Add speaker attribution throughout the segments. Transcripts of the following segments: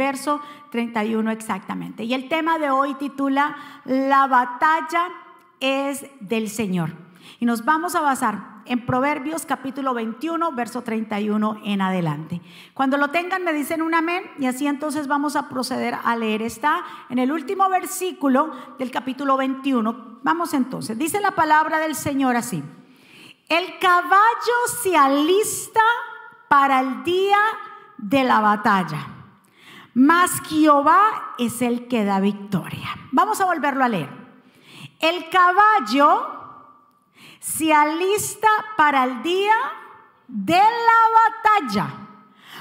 Speaker 1: verso 31 exactamente. Y el tema de hoy titula La batalla es del Señor. Y nos vamos a basar en Proverbios capítulo 21, verso 31 en adelante. Cuando lo tengan me dicen un amén y así entonces vamos a proceder a leer. Está en el último versículo del capítulo 21. Vamos entonces. Dice la palabra del Señor así. El caballo se alista para el día de la batalla, mas Jehová es el que da victoria. Vamos a volverlo a leer. El caballo se alista para el día de la batalla,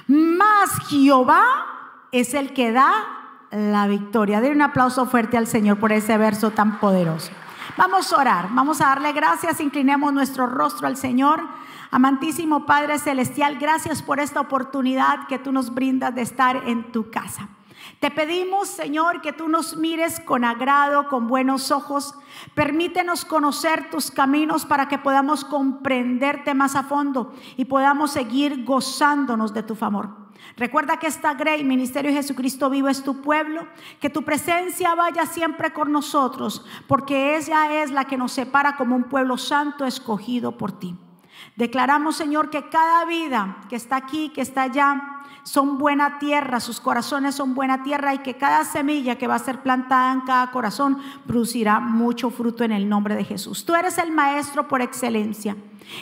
Speaker 1: mas Jehová es el que da la victoria. Den un aplauso fuerte al Señor por ese verso tan poderoso. Vamos a orar, vamos a darle gracias, inclinemos nuestro rostro al Señor. Amantísimo Padre Celestial, gracias por esta oportunidad que tú nos brindas de estar en tu casa. Te pedimos, Señor, que tú nos mires con agrado, con buenos ojos. Permítenos conocer tus caminos para que podamos comprenderte más a fondo y podamos seguir gozándonos de tu favor. Recuerda que esta Grey, Ministerio de Jesucristo Vivo, es tu pueblo, que tu presencia vaya siempre con nosotros, porque ella es la que nos separa como un pueblo santo escogido por ti. Declaramos, Señor, que cada vida que está aquí, que está allá, son buena tierra, sus corazones son buena tierra y que cada semilla que va a ser plantada en cada corazón producirá mucho fruto en el nombre de Jesús. Tú eres el maestro por excelencia.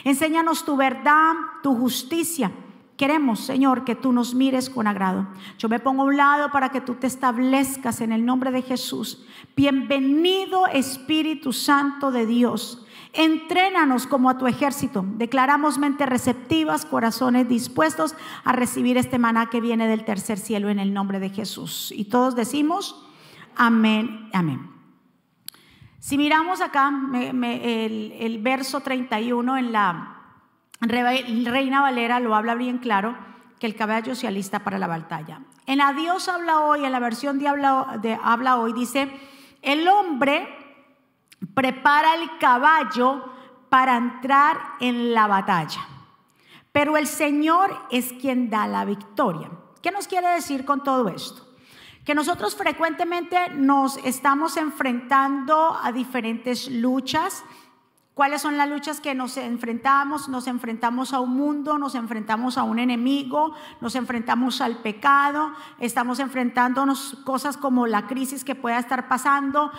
Speaker 1: Enséñanos tu verdad, tu justicia. Queremos, Señor, que tú nos mires con agrado. Yo me pongo a un lado para que tú te establezcas en el nombre de Jesús. Bienvenido Espíritu Santo de Dios. Entrénanos como a tu ejército. Declaramos mente receptivas, corazones dispuestos a recibir este maná que viene del tercer cielo en el nombre de Jesús. Y todos decimos, amén, amén. Si miramos acá el, el, verso 31 en la Reina Valera lo habla bien claro, que el caballo se alista para la batalla. En la Dios habla hoy, en la versión de de habla hoy, dice, el hombre prepara el caballo para entrar en la batalla. Pero el Señor es quien da la victoria. ¿Qué nos quiere decir con todo esto? Que nosotros frecuentemente nos estamos enfrentando a diferentes luchas, ¿Cuáles son las luchas que nos enfrentamos? Nos enfrentamos a un mundo, nos enfrentamos a un enemigo, nos enfrentamos al pecado, estamos enfrentándonos cosas como la crisis que pueda estar pasando,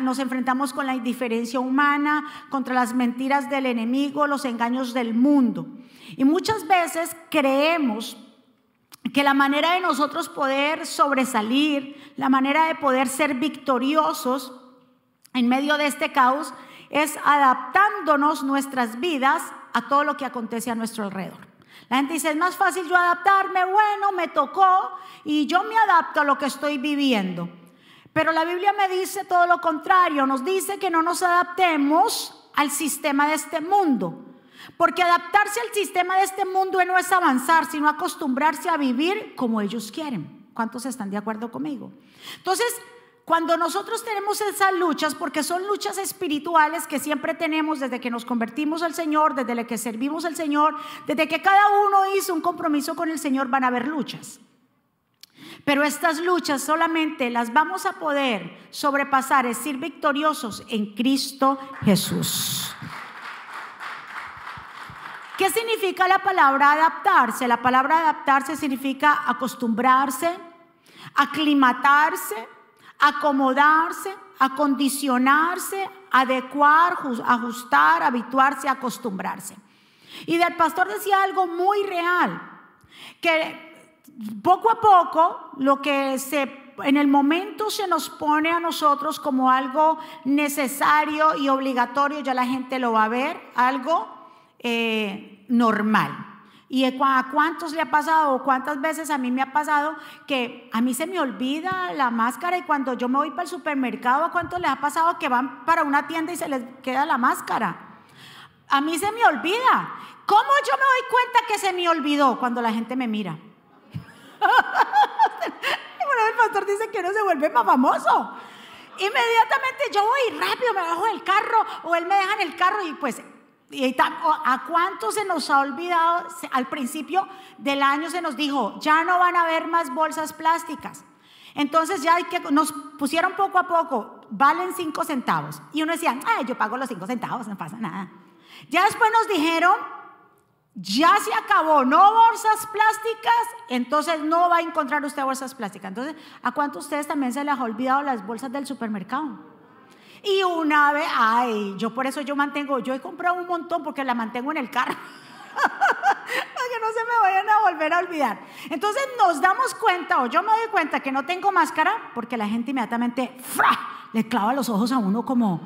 Speaker 1: nos enfrentamos con la indiferencia humana, contra las mentiras del enemigo, los engaños del mundo. Y muchas veces creemos que la manera de nosotros poder sobresalir, la manera de poder ser victoriosos en medio de este caos, es adaptándonos nuestras vidas a todo lo que acontece a nuestro alrededor. La gente dice, es más fácil yo adaptarme, bueno, me tocó y yo me adapto a lo que estoy viviendo. Pero la Biblia me dice todo lo contrario, nos dice que no nos adaptemos al sistema de este mundo. Porque adaptarse al sistema de este mundo no es avanzar, sino acostumbrarse a vivir como ellos quieren. ¿Cuántos están de acuerdo conmigo? Entonces, cuando nosotros tenemos esas luchas, porque son luchas espirituales que siempre tenemos desde que nos convertimos al Señor, desde que servimos al Señor, desde que cada uno hizo un compromiso con el Señor, van a haber luchas. Pero estas luchas solamente las vamos a poder sobrepasar, es decir, victoriosos en Cristo Jesús. ¿Qué significa la palabra adaptarse? La palabra adaptarse significa acostumbrarse, aclimatarse, acomodarse, acondicionarse, adecuar, ajustar, habituarse, acostumbrarse. Y del pastor decía algo muy real, que poco a poco lo que se en el momento se nos pone a nosotros como algo necesario y obligatorio, ya la gente lo va a ver, algo eh, normal. ¿Y a cuántos le ha pasado o cuántas veces a mí me ha pasado que a mí se me olvida la máscara y cuando yo me voy para el supermercado, ¿a cuántos les ha pasado que van para una tienda y se les queda la máscara? A mí se me olvida. ¿Cómo yo me doy cuenta que se me olvidó cuando la gente me mira? bueno, el pastor dice que no se vuelve más famoso. Inmediatamente yo voy rápido, me bajo del carro o él me deja en el carro y pues Y ¿A cuánto se nos ha olvidado? Al principio del año se nos dijo, ya no van a haber más bolsas plásticas. Entonces ya hay que, nos pusieron poco a poco, valen cinco centavos. Y uno decía, Ay, yo pago los cinco centavos, no pasa nada. Ya después nos dijeron, ya se acabó, no bolsas plásticas, entonces no va a encontrar usted bolsas plásticas. Entonces, ¿a cuánto ustedes también se les ha olvidado las bolsas del supermercado? Y una vez, ay, yo por eso yo mantengo, yo he comprado un montón porque la mantengo en el carro. Para que no se me vayan a volver a olvidar. Entonces nos damos cuenta, o yo me doy cuenta que no tengo máscara, porque la gente inmediatamente ¡fra! le clava los ojos a uno como,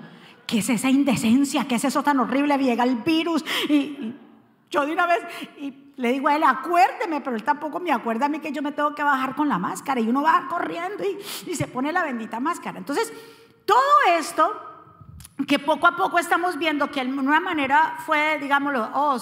Speaker 1: ¿qué es esa indecencia? ¿Qué es eso tan horrible? Llega el virus. Y, yo de una vez y le digo a él, acuérdeme, pero él tampoco me acuerda a mí que yo me tengo que bajar con la máscara. Y uno va corriendo y, y se pone la bendita máscara. Entonces, todo esto que poco a poco estamos viendo que de una manera fue, digámoslo, oh,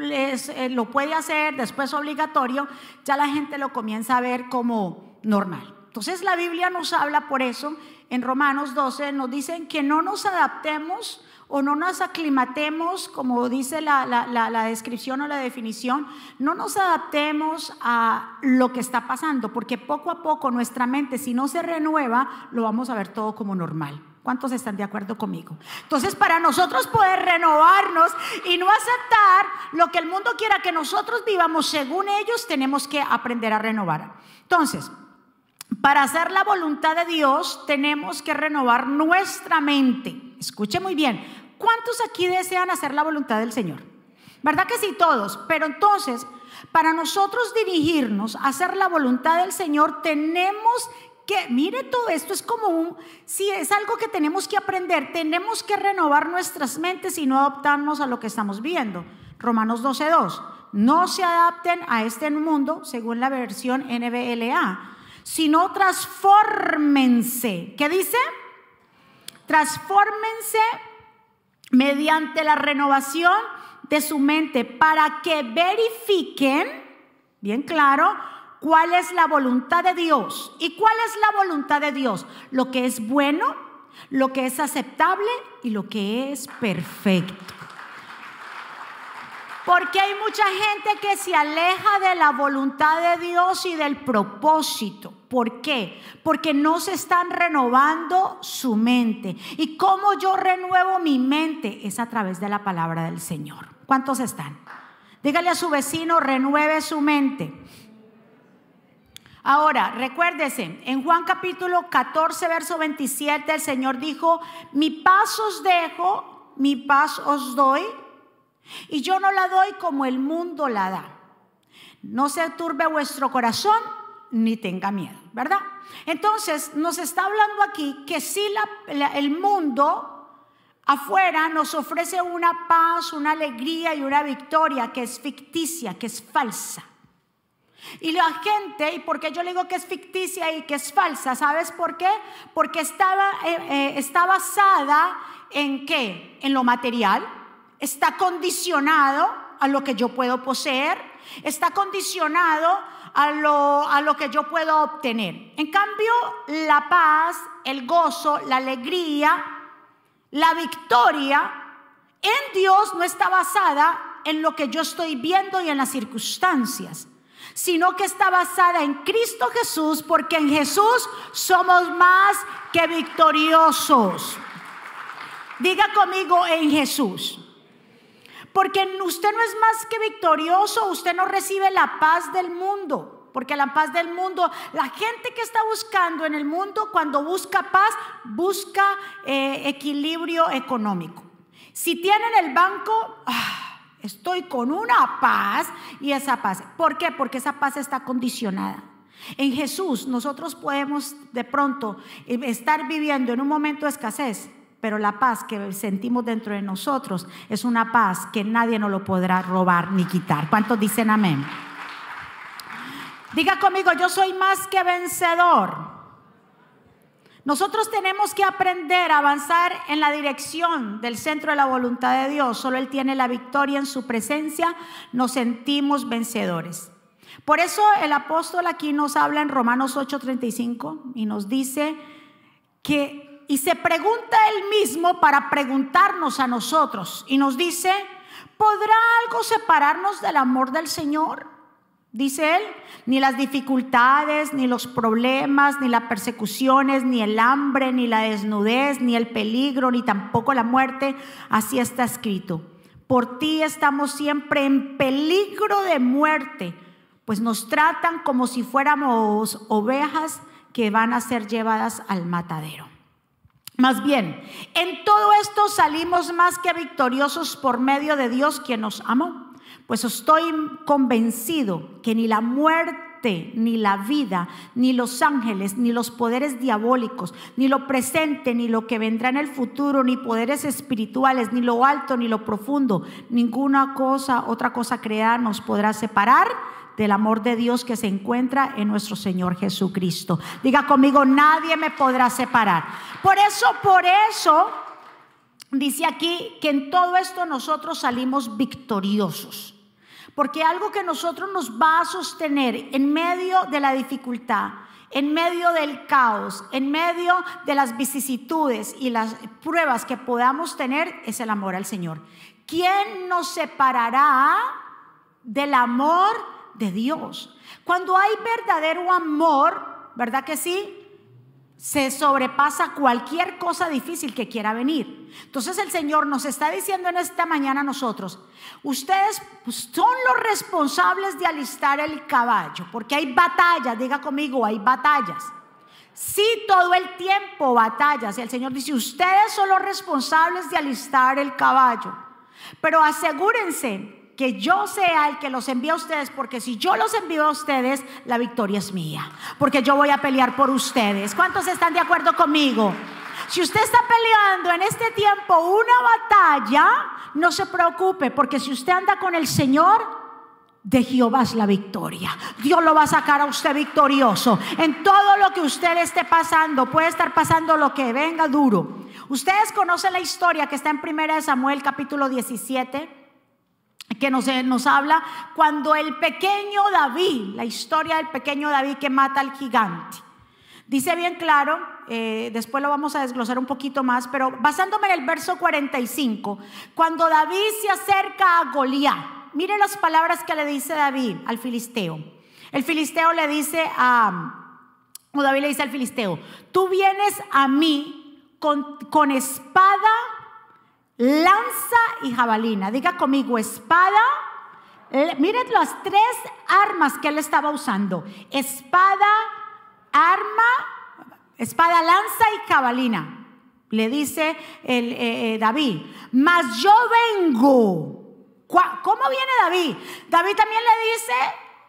Speaker 1: eh, lo puede hacer, después obligatorio, ya la gente lo comienza a ver como normal. Entonces la Biblia nos habla por eso, en Romanos 12 nos dicen que no nos adaptemos o no nos aclimatemos, como dice la, descripción o la definición, no nos adaptemos a lo que está pasando, porque poco a poco nuestra mente, si no se renueva, lo vamos a ver todo como normal. ¿Cuántos están de acuerdo conmigo? Entonces, para nosotros poder renovarnos y no aceptar lo que el mundo quiera que nosotros vivamos según ellos, tenemos que aprender a renovar. Entonces, para hacer la voluntad de Dios, tenemos que renovar nuestra mente. Escuche muy bien. ¿Cuántos aquí desean hacer la voluntad del Señor? ¿Verdad que sí, todos? Pero entonces, para nosotros dirigirnos a hacer la voluntad del Señor, tenemos que, mire todo esto, es como si es algo que tenemos que aprender, tenemos que renovar nuestras mentes y no adaptarnos a lo que estamos viendo. Romanos 12.2, no se adapten a este mundo, según la versión NBLA, sino transfórmense. ¿Qué dice? Transfórmense mediante la renovación de su mente para que verifiquen, bien claro, cuál es la voluntad de Dios. ¿Y cuál es la voluntad de Dios? Lo que es bueno, lo que es aceptable y lo que es perfecto. Porque hay mucha gente que se aleja de la voluntad de Dios y del propósito. ¿Por qué? Porque no se están renovando su mente. ¿Y cómo yo renuevo mi mente? Es a través de la palabra del Señor. ¿Cuántos están? Dígale a su vecino, renueve su mente. Ahora, recuérdese, en Juan capítulo 14, verso 27, el Señor dijo, mi paz os dejo, mi paz os doy, y yo no la doy como el mundo la da. No se turbe vuestro corazón, ni tenga miedo, ¿verdad? Entonces, nos está hablando aquí que si el mundo afuera nos ofrece una paz, una alegría y una victoria que es ficticia, que es falsa. Y la gente, y porque yo le digo que es ficticia y que es falsa, ¿sabes por qué? Porque estaba, eh, eh, está basada en qué? En lo material, está condicionado a lo que yo puedo poseer, está condicionado a lo, a lo que yo puedo obtener. En cambio, la paz, el gozo, la alegría, la victoria en Dios no está basada en lo que yo estoy viendo y en las circunstancias sino que está basada en Cristo Jesús, porque en Jesús somos más que victoriosos. Diga conmigo en Jesús. Porque usted no es más que victorioso, usted no recibe la paz del mundo. Porque la paz del mundo, la gente que está buscando en el mundo, cuando busca paz, busca eh, equilibrio económico. Si tienen el banco, ah, Estoy con una paz y esa paz. ¿Por qué? Porque esa paz está condicionada. En Jesús nosotros podemos de pronto estar viviendo en un momento de escasez, pero la paz que sentimos dentro de nosotros es una paz que nadie nos lo podrá robar ni quitar. ¿Cuántos dicen amén? Diga conmigo, yo soy más que vencedor. Nosotros tenemos que aprender a avanzar en la dirección del centro de la voluntad de Dios. Solo Él tiene la victoria en su presencia. Nos sentimos vencedores. Por eso el apóstol aquí nos habla en Romanos 8:35 y nos dice que y se pregunta él mismo para preguntarnos a nosotros y nos dice, ¿podrá algo separarnos del amor del Señor? Dice él, ni las dificultades, ni los problemas, ni las persecuciones, ni el hambre, ni la desnudez, ni el peligro, ni tampoco la muerte. Así está escrito. Por ti estamos siempre en peligro de muerte, pues nos tratan como si fuéramos ovejas que van a ser llevadas al matadero. Más bien, en todo esto salimos más que victoriosos por medio de Dios quien nos amó. Pues estoy convencido que ni la muerte, ni la vida, ni los ángeles, ni los poderes diabólicos, ni lo presente, ni lo que vendrá en el futuro, ni poderes espirituales, ni lo alto, ni lo profundo, ninguna cosa, otra cosa creada nos podrá separar del amor de Dios que se encuentra en nuestro Señor Jesucristo. Diga conmigo, nadie me podrá separar. Por eso, por eso, dice aquí que en todo esto nosotros salimos victoriosos. Porque algo que nosotros nos va a sostener en medio de la dificultad, en medio del caos, en medio de las vicisitudes y las pruebas que podamos tener, es el amor al Señor. ¿Quién nos separará del amor de Dios. Cuando hay verdadero amor, ¿verdad que sí? Se sobrepasa cualquier cosa difícil que quiera venir. Entonces el Señor nos está diciendo en esta mañana a nosotros, ustedes son los responsables de alistar el caballo, porque hay batallas, diga conmigo, hay batallas. Sí, todo el tiempo batallas. Y el Señor dice, ustedes son los responsables de alistar el caballo. Pero asegúrense que yo sea el que los envíe a ustedes, porque si yo los envío a ustedes, la victoria es mía, porque yo voy a pelear por ustedes. ¿Cuántos están de acuerdo conmigo? Si usted está peleando en este tiempo una batalla, no se preocupe, porque si usted anda con el Señor, de Jehová es la victoria. Dios lo va a sacar a usted victorioso. En todo lo que usted esté pasando, puede estar pasando lo que venga duro. Ustedes conocen la historia que está en 1 Samuel capítulo 17 que nos, nos, habla cuando el pequeño David, la historia del pequeño David que mata al gigante. Dice bien claro, eh, después lo vamos a desglosar un poquito más, pero basándome en el verso 45, cuando David se acerca a Goliat, mire las palabras que le dice David al filisteo. El filisteo le dice a, o David le dice al filisteo, tú vienes a mí con espada lanza y jabalina. Diga conmigo, espada. Miren las tres armas que él estaba usando. Espada, arma, espada, lanza y jabalina. Le dice el, eh, eh, David, mas yo vengo. ¿Cómo viene David? David también le dice,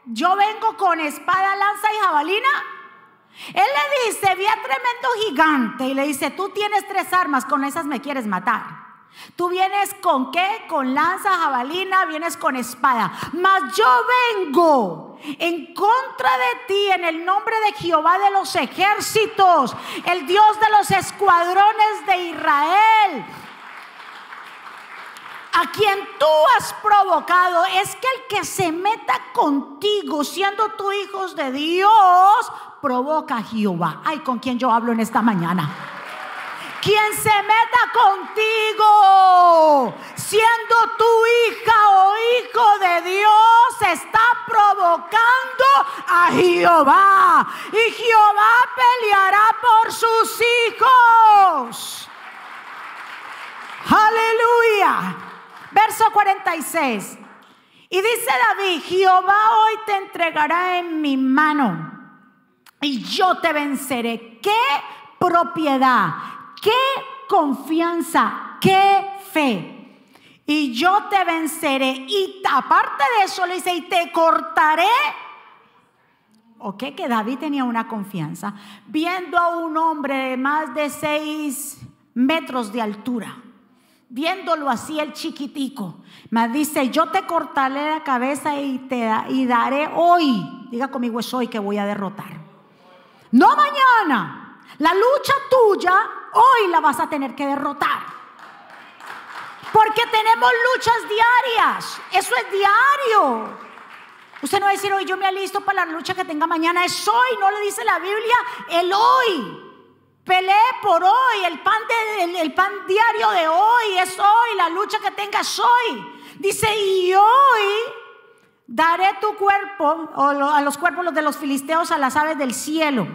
Speaker 1: yo vengo con espada, lanza y jabalina. Él le dice, vi a tremendo gigante y le dice, tú tienes tres armas, con esas me quieres matar. Tú vienes con qué? Con lanza, jabalina, vienes con espada. Mas yo vengo en contra de ti en el nombre de Jehová de los ejércitos, el Dios de los escuadrones de Israel. A quien tú has provocado es que el que se meta contigo, siendo tú hijos de Dios, provoca a Jehová. Ay, con quien yo hablo en esta mañana. Quien se meta contigo, siendo tu hija o hijo de Dios, está provocando a Jehová. Y Jehová peleará por sus hijos. Aleluya. Verso 46. Y dice David, Jehová hoy te entregará en mi mano y yo te venceré. ¿Qué propiedad? Qué confianza, qué fe. Y yo te venceré. Y aparte de eso le dice, y te cortaré. ¿Ok? Que David tenía una confianza. Viendo a un hombre de más de seis metros de altura. Viéndolo así el chiquitico. Me dice, yo te cortaré la cabeza y te y daré hoy. Diga conmigo, es hoy que voy a derrotar. No mañana. La lucha tuya hoy la vas a tener que derrotar. Porque tenemos luchas diarias. Eso es diario. Usted no va a decir, hoy yo me alisto para la lucha que tenga mañana. Es hoy, no le dice la Biblia, el hoy. Pelee por hoy, el pan, el diario de hoy es hoy, la lucha que tengas hoy. Dice, y hoy daré tu cuerpo, o a los cuerpos de los filisteos, a las aves del cielo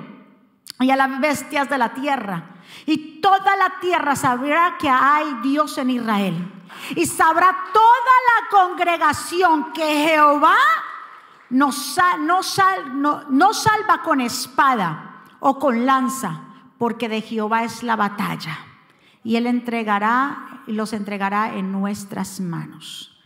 Speaker 1: y a las bestias de la tierra. Y toda la tierra sabrá que hay Dios en Israel. Y sabrá toda la congregación que Jehová no, no, salva con espada o con lanza, porque de Jehová es la batalla. Y Él entregará y los entregará en nuestras manos.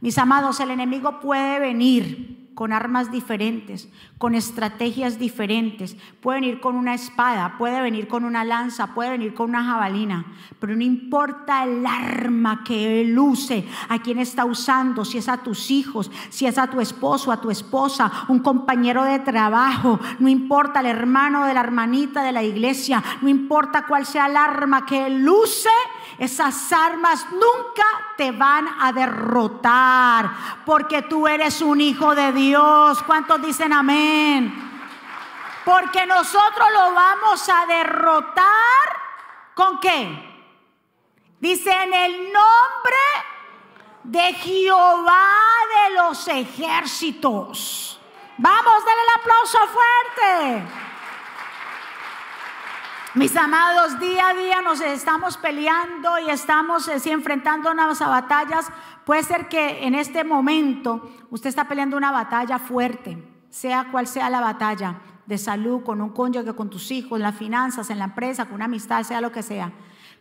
Speaker 1: Mis amados, el enemigo puede venir con armas diferentes, con estrategias diferentes. Puede venir con una espada, puede venir con una lanza, puede venir con una jabalina, pero no importa el arma que él use, a quién está usando, si es a tus hijos, si es a tu esposo, a tu esposa, un compañero de trabajo, no importa el hermano de la hermanita de la iglesia, no importa cuál sea el arma que él use, esas armas nunca te van a derrotar, porque tú eres un hijo de Dios. ¿Cuántos dicen amén? Porque nosotros lo vamos a derrotar con qué? Dice en el nombre de Jehová de los ejércitos. Vamos, denle el aplauso fuerte. Mis amados, día a día nos estamos peleando y estamos eh, enfrentándonos a batallas. Puede ser que en este momento usted está peleando una batalla fuerte, sea cual sea la batalla, de salud, con un cónyuge, con tus hijos, en las finanzas, en la empresa, con una amistad, sea lo que sea.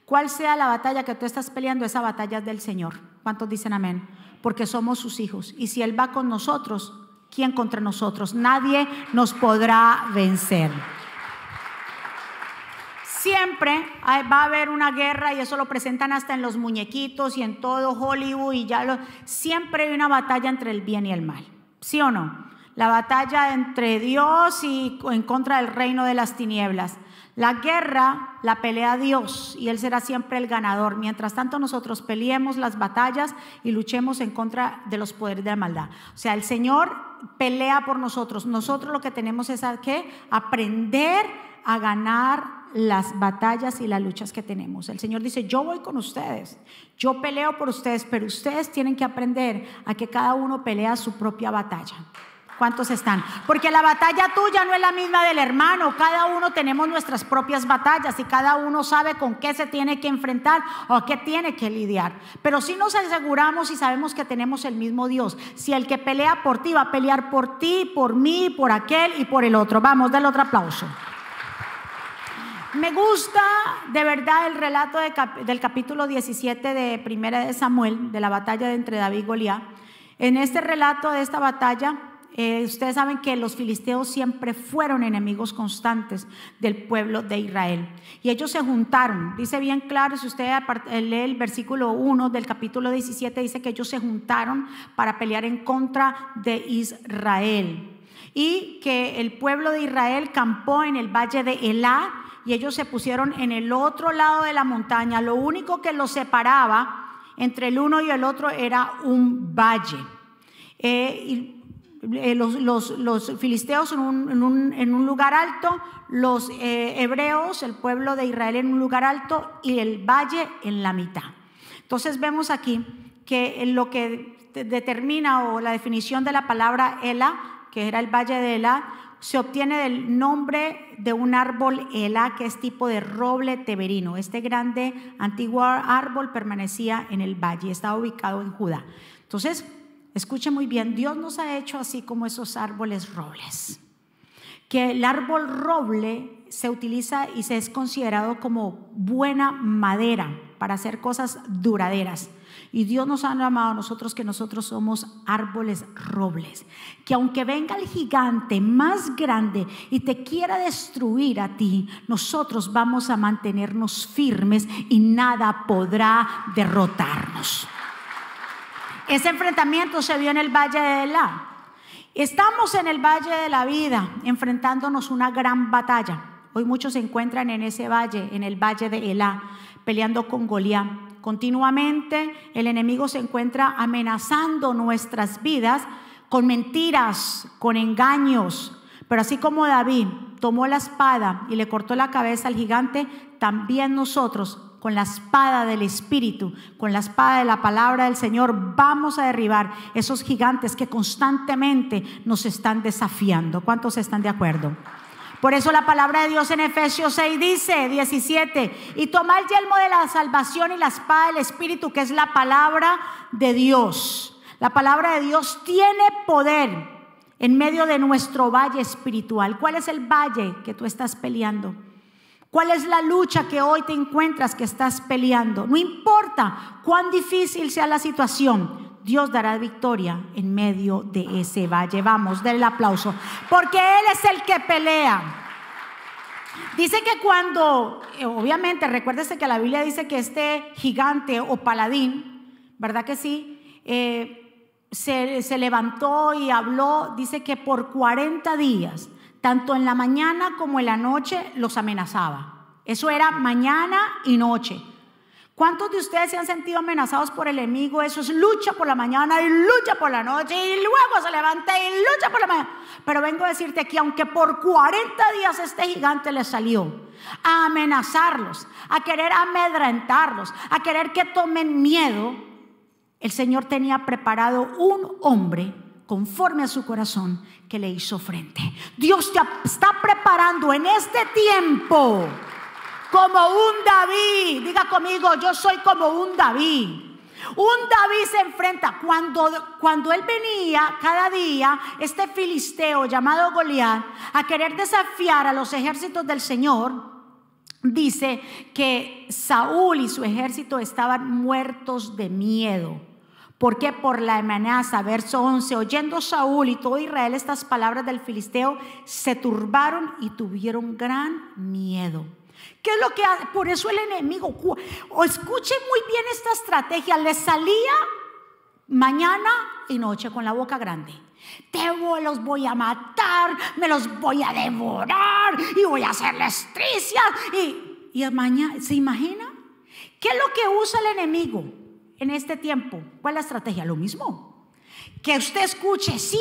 Speaker 1: Cual sea la batalla que tú estás peleando, esa batalla es del Señor. ¿Cuántos dicen amén? Porque somos sus hijos. Y si Él va con nosotros, ¿quién contra nosotros? Nadie nos podrá vencer. Siempre va a haber una guerra y eso lo presentan hasta en los muñequitos y en todo Hollywood y ya lo siempre hay una batalla entre el bien y el mal. ¿Sí o no? La batalla entre Dios y en contra del reino de las tinieblas. La guerra la pelea Dios y Él será siempre el ganador. Mientras tanto nosotros peleemos las batallas y luchemos en contra de los poderes de la maldad. O sea, el Señor pelea por nosotros. Nosotros lo que tenemos es que aprender a ganar las batallas y las luchas que tenemos. El Señor dice, yo voy con ustedes, yo peleo por ustedes, pero ustedes tienen que aprender a que cada uno pelea su propia batalla. ¿Cuántos están? Porque la batalla tuya no es la misma del hermano. Cada uno tenemos nuestras propias batallas y cada uno sabe con qué se tiene que enfrentar o qué tiene que lidiar. Pero si nos aseguramos y sabemos que tenemos el mismo Dios, si el que pelea por ti va a pelear por ti, por mí, por aquel y por el otro. Vamos, dale otro aplauso. Me gusta de verdad el relato del capítulo 17 de Primera de Samuel, de la batalla entre David y Goliat. En este relato de esta batalla, eh, ustedes saben que los filisteos siempre fueron enemigos constantes del pueblo de Israel. Y ellos se juntaron. Dice bien claro, si usted lee el versículo 1 del capítulo 17, dice que ellos se juntaron para pelear en contra de Israel. Y que el pueblo de Israel campó en el valle de Elá y ellos se pusieron en el otro lado de la montaña. Lo único que los separaba entre el uno y el otro era un valle. Eh, eh, los, filisteos en un, lugar alto, los eh, hebreos, el pueblo de Israel en un lugar alto y el valle en la mitad. Entonces vemos aquí que lo que determina o la definición de la palabra Ela, que era el valle de Ela, se obtiene del nombre de un árbol Ela, que es tipo de roble teberino. Este grande antiguo árbol permanecía en el valle, estaba ubicado en Judá. Entonces, escuche muy bien, Dios nos ha hecho así como esos árboles robles. Que el árbol roble se utiliza y se es considerado como buena madera para hacer cosas duraderas. Y Dios nos ha llamado a nosotros que nosotros somos árboles robles. Que aunque venga el gigante más grande y te quiera destruir a ti, nosotros vamos a mantenernos firmes y nada podrá derrotarnos. Ese enfrentamiento se vio en el Valle de Elá. Estamos en el Valle de la Vida enfrentándonos una gran batalla. Hoy muchos se encuentran en ese valle, en el Valle de Elá, peleando con Goliat. Continuamente el enemigo se encuentra amenazando nuestras vidas con mentiras, con engaños. Pero así como David tomó la espada y le cortó la cabeza al gigante, también nosotros con la espada del Espíritu, con la espada de la palabra del Señor, vamos a derribar esos gigantes que constantemente nos están desafiando. ¿Cuántos están de acuerdo? Por eso la palabra de Dios en Efesios 6 dice, 17, y toma el yelmo de la salvación y la espada del Espíritu, que es la palabra de Dios. La palabra de Dios tiene poder en medio de nuestro valle espiritual. ¿Cuál es el valle que tú estás peleando? ¿Cuál es la lucha que hoy te encuentras que estás peleando? No importa cuán difícil sea la situación, Dios dará victoria en medio de ese valle. Vamos, denle el aplauso, porque Él es el que pelea. Dice que cuando, eh, obviamente, recuérdese que la Biblia dice que este gigante o paladín, ¿verdad que sí? Eh, se, levantó y habló, dice que por 40 días, tanto en la mañana como en la noche, los amenazaba. Eso era mañana y noche. ¿Cuántos de ustedes se han sentido amenazados por el enemigo? Eso es lucha por la mañana y lucha por la noche y luego se levanta y lucha por la mañana. Pero vengo a decirte que aunque por 40 días este gigante le salió a amenazarlos, a querer amedrentarlos, a querer que tomen miedo, el Señor tenía preparado un hombre conforme a su corazón que le hizo frente. Dios te está preparando en este tiempo como un David. Diga conmigo, yo soy como un David. Un David se enfrenta cuando, cuando él venía cada día, este filisteo llamado Goliat, a querer desafiar a los ejércitos del Señor dice que Saúl y su ejército estaban muertos de miedo. ¿Por qué? Por la amenaza. Verso 11. Oyendo Saúl y todo Israel estas palabras del filisteo, se turbaron y tuvieron gran miedo. ¿Qué es lo que hace? Por eso el enemigo, o escuchen muy bien esta estrategia, le salía mañana y noche con la boca grande. Te los voy a matar, me los voy a devorar y voy a hacerles tricias. Y, y mañana, ¿se imagina? ¿Qué es lo que usa el enemigo en este tiempo? ¿Cuál es la estrategia? Lo mismo que usted escuche, sí,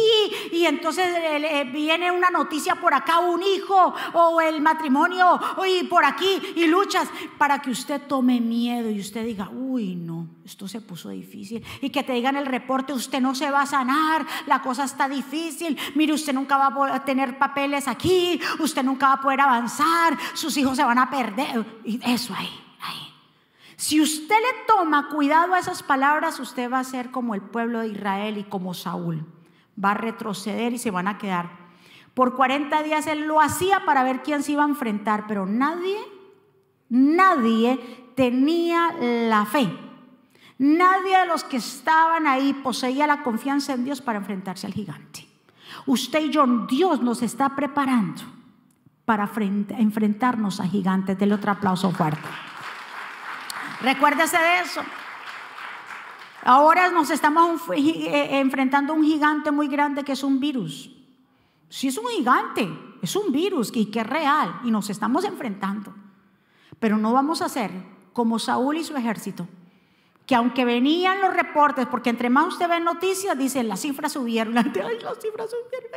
Speaker 1: y entonces eh, viene una noticia por acá, un hijo o el matrimonio, y por aquí, y luchas, para que usted tome miedo y usted diga, uy, no, esto se puso difícil, y que te digan el reporte, usted no se va a sanar, la cosa está difícil, mire, usted nunca va a tener papeles aquí, usted nunca va a poder avanzar, sus hijos se van a perder, y eso ahí. Si usted le toma cuidado a esas palabras, usted va a ser como el pueblo de Israel y como Saúl. Va a retroceder y se van a quedar. Por 40 días él lo hacía para ver quién se iba a enfrentar, pero nadie, nadie tenía la fe. Nadie de los que estaban ahí poseía la confianza en Dios para enfrentarse al gigante. Usted y yo, Dios nos está preparando para enfrentarnos a gigantes. Del otro aplauso fuerte. Recuérdese de eso. Ahora nos estamos eh, enfrentando a un gigante muy grande que es un virus. Si es un gigante, es un virus y que es real y nos estamos enfrentando. Pero no vamos a ser como Saúl y su ejército, que aunque venían los reportes, porque entre más usted ve noticias, dicen las cifras subieron, las cifras subieron,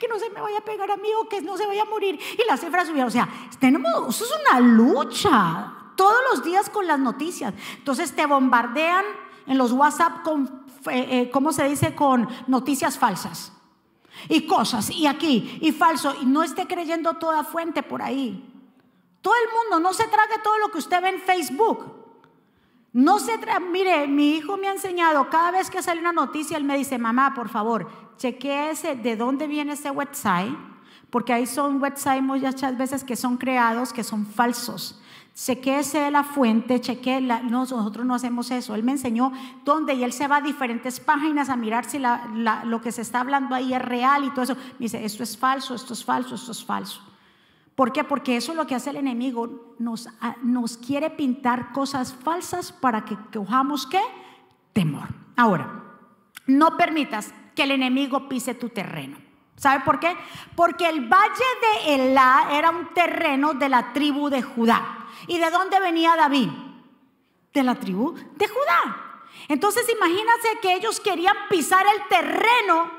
Speaker 1: que no se me vaya a pegar a mí o que no se vaya a morir, y las cifras subieron. O sea, tenemos, eso es una lucha todos los días con las noticias. Entonces te bombardean en los WhatsApp con, eh, eh, ¿cómo se dice? Con noticias falsas. Y cosas, y aquí, y falso. Y no esté creyendo toda fuente por ahí. Todo el mundo, no se trague todo lo que usted ve en Facebook. No se trague, mire, mi hijo me ha enseñado, cada vez que sale una noticia, él me dice, mamá, por favor, chequee de dónde viene ese website, porque ahí son websites muchas veces que son creados, que son falsos chequeese la fuente, cheque la, nosotros no hacemos eso. Él me enseñó dónde y él se va a diferentes páginas a mirar si lo que se está hablando ahí es real y todo eso. Me dice, esto es falso, esto es falso, esto es falso. ¿Por qué? Porque eso es lo que hace el enemigo. Nos, nos quiere pintar cosas falsas para que cojamos qué? Temor. Ahora, no permitas que el enemigo pise tu terreno. ¿Sabe por qué? Porque el valle de Elá era un terreno de la tribu de Judá. ¿Y de dónde venía David? De la tribu de Judá. Entonces imagínense que ellos querían pisar el terreno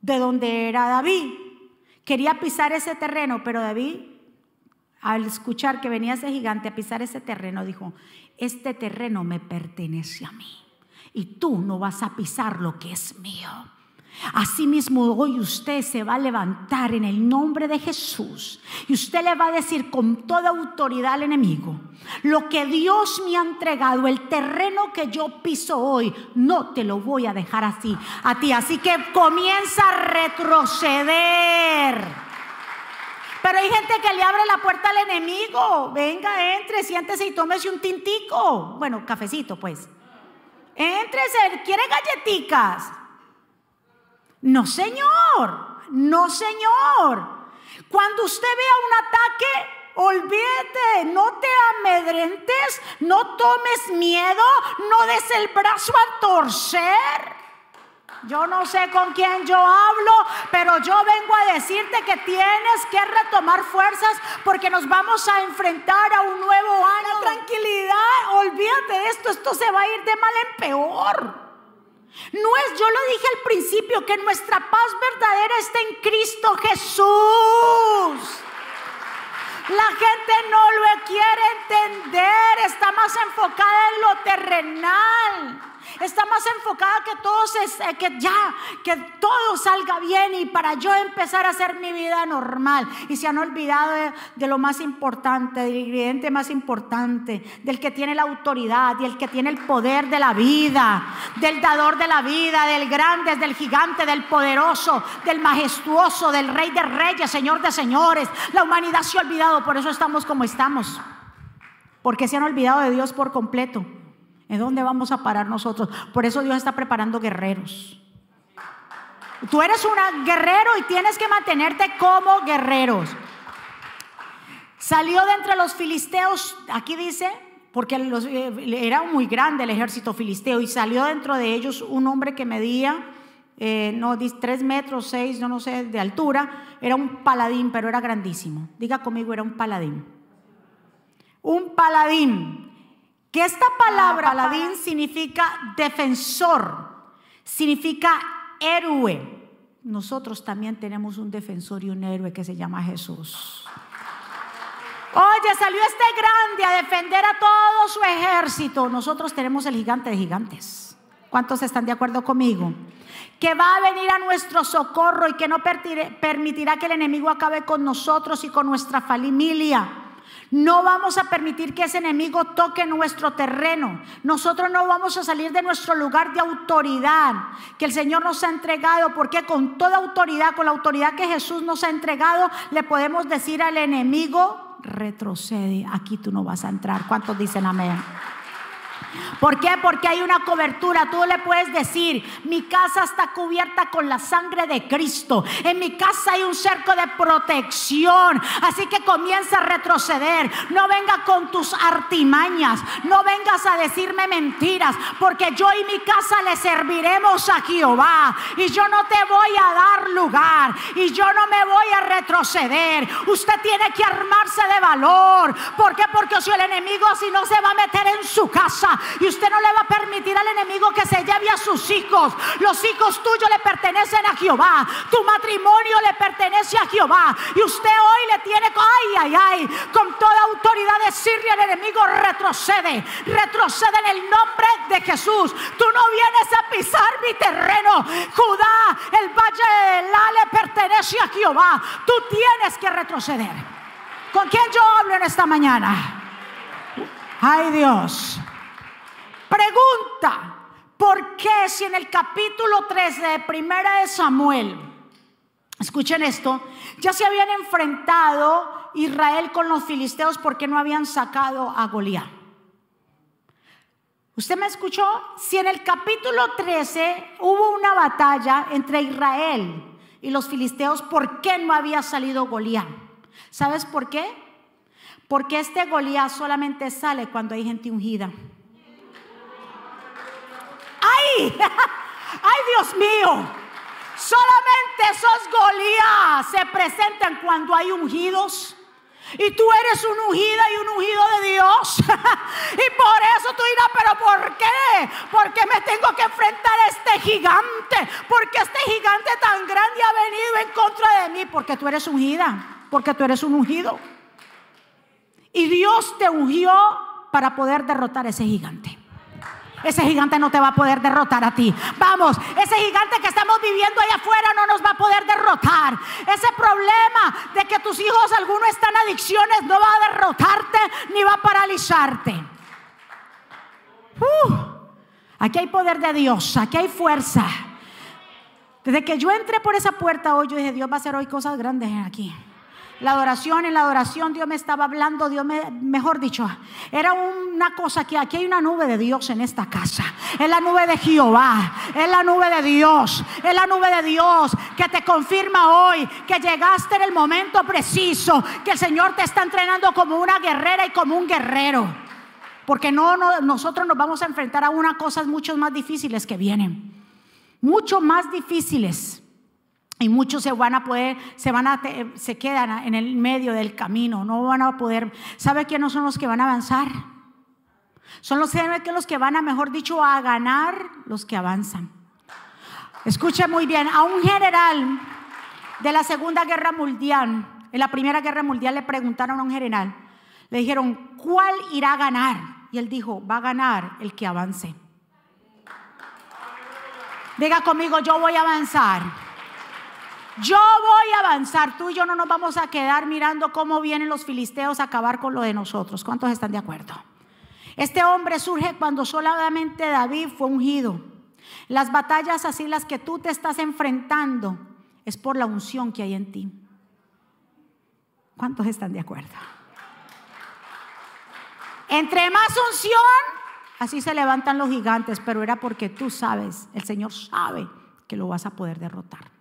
Speaker 1: de donde era David. quería pisar ese terreno, pero David, al escuchar que venía ese gigante a pisar ese terreno, dijo, este terreno me pertenece a mí y tú no vas a pisar lo que es mío. Asimismo, hoy usted se va a levantar en el nombre de Jesús y usted le va a decir con toda autoridad al enemigo, lo que Dios me ha entregado, el terreno que yo piso hoy, no te lo voy a dejar así a ti. Así que comienza a retroceder. Pero hay gente que le abre la puerta al enemigo. Venga, entre, siéntese y tómese un tintico. Bueno, cafecito, pues. Éntrese, ¿quiere galletitas? No, señor, no, señor. Cuando usted vea un ataque, olvídate, no te amedrentes, no tomes miedo, no des el brazo a torcer. Yo no sé con quién yo hablo, pero yo vengo a decirte que tienes que retomar fuerzas porque nos vamos a enfrentar a un nuevo año. Tranquilidad, olvídate de esto, esto se va a ir de mal en peor. No es, yo lo dije al principio, que nuestra paz verdadera está en Cristo Jesús. La gente no lo quiere entender, está más enfocada en lo terrenal. Está más enfocada que todo eh, que ya, que todo salga bien y para yo empezar a hacer mi vida normal. Y se han olvidado de, de, lo más importante, del ingrediente más importante, del que tiene la autoridad y el que tiene el poder de la vida, del dador de la vida, del grande, del gigante, del poderoso, del majestuoso, del rey de reyes, señor de señores. La humanidad se ha olvidado, por eso estamos como estamos. Porque se han olvidado de Dios por completo. ¿En dónde vamos a parar nosotros? Por eso Dios está preparando guerreros. Tú eres un guerrero y tienes que mantenerte como guerreros. Salió de entre los filisteos, aquí dice, porque eh, era muy grande el ejército filisteo, y salió dentro de ellos un hombre que medía, eh, no, tres metros, seis, no, no sé, de altura, era un paladín, pero era grandísimo. Diga conmigo, era un paladín. Un paladín que esta palabra, paladín, significa defensor, significa héroe. Nosotros también tenemos un defensor y un héroe que se llama Jesús. Oye, salió este grande a defender a todo su ejército. Nosotros tenemos el gigante de gigantes. ¿Cuántos están de acuerdo conmigo? Que va a venir a nuestro socorro y que no permitirá que el enemigo acabe con nosotros y con nuestra familia. No vamos a permitir que ese enemigo toque nuestro terreno. Nosotros no vamos a salir de nuestro lugar de autoridad que el Señor nos ha entregado, porque con toda autoridad, con la autoridad que Jesús nos ha entregado, le podemos decir al enemigo, retrocede, aquí tú no vas a entrar. ¿Cuántos dicen amén? ¿Por qué? Porque hay una cobertura. Tú le puedes decir, mi casa está cubierta con la sangre de Cristo. En mi casa hay un cerco de protección. Así que comienza a retroceder. No venga con tus artimañas. No vengas a decirme mentiras. Porque yo y mi casa le serviremos a Jehová. Y yo no te voy a dar lugar. Y yo no me voy a retroceder. Usted tiene que armarse de valor. ¿Por qué? Porque si el enemigo así no se va a meter en su casa y usted no le va a permitir al enemigo que se lleve a sus hijos. Los hijos tuyos le pertenecen a Jehová. Tu matrimonio le pertenece a Jehová. Y usted hoy le tiene, ay, ay, ay, con toda autoridad decirle al enemigo, retrocede, retrocede en el nombre de Jesús. Tú no vienes a pisar mi terreno. Judá, el valle de La le pertenece a Jehová. Tú tienes que retroceder. ¿Con quién yo hablo en esta mañana? Ay Dios. Pregunta, ¿por qué si en el capítulo 13 de Primera de Samuel, escuchen esto, ya se habían enfrentado Israel con los filisteos, ¿por qué no habían sacado a Goliat? ¿Usted me escuchó? Si en el capítulo 13 hubo una batalla entre Israel y los filisteos, ¿por qué no había salido Goliat? ¿Sabes por qué? Porque este Goliat solamente sale cuando hay gente ungida. ¡Ay! ¡Ay, Dios mío! Solamente esos Golías se presentan cuando hay ungidos. Y tú eres una ungida y un ungido de Dios. y por eso tú dirás, pero ¿por qué? ¿Por qué me tengo que enfrentar a este gigante? Porque este gigante tan grande ha venido en contra de mí. Porque tú eres ungida. Porque tú eres un ungido. Y Dios te ungió para poder derrotar a ese gigante. Ese gigante no te va a poder derrotar a ti. Vamos, ese gigante que estamos viviendo allá afuera no nos va a poder derrotar. Ese problema de que tus hijos algunos están adicciones no va a derrotarte ni va a paralizarte. Uh, aquí hay poder de Dios, aquí hay fuerza. Desde que yo entré por esa puerta hoy, yo dije, Dios va a hacer hoy cosas grandes aquí la adoración, en la adoración Dios me estaba hablando, Dios me, mejor dicho, era una cosa que aquí hay una nube de Dios en esta casa. Es la nube de Jehová, es la nube de Dios, es la nube de Dios que te confirma hoy que llegaste en el momento preciso, que el Señor te está entrenando como una guerrera y como un guerrero. Porque no, no nosotros nos vamos a enfrentar a unas cosas mucho más difíciles que vienen. Mucho más difíciles. Y muchos se van a poder, se van a, se quedan en el medio del camino, no van a poder. ¿Sabe quiénes son los que van a avanzar? Son los que los que van a, mejor dicho, a ganar los que avanzan. Escuche muy bien, a un general de la Segunda Guerra Mundial, en la Primera Guerra Mundial le preguntaron a un general, le dijeron, ¿cuál irá a ganar? Y él dijo, va a ganar el que avance. Diga conmigo, yo voy a avanzar. Yo voy a avanzar, tú y yo no nos vamos a quedar mirando cómo vienen los filisteos a acabar con lo de nosotros. ¿Cuántos están de acuerdo? Este hombre surge cuando solamente David fue ungido. Las batallas así las que tú te estás enfrentando es por la unción que hay en ti. ¿Cuántos están de acuerdo? Entre más unción, así se levantan los gigantes, pero era porque tú sabes, el Señor sabe que lo vas a poder derrotar.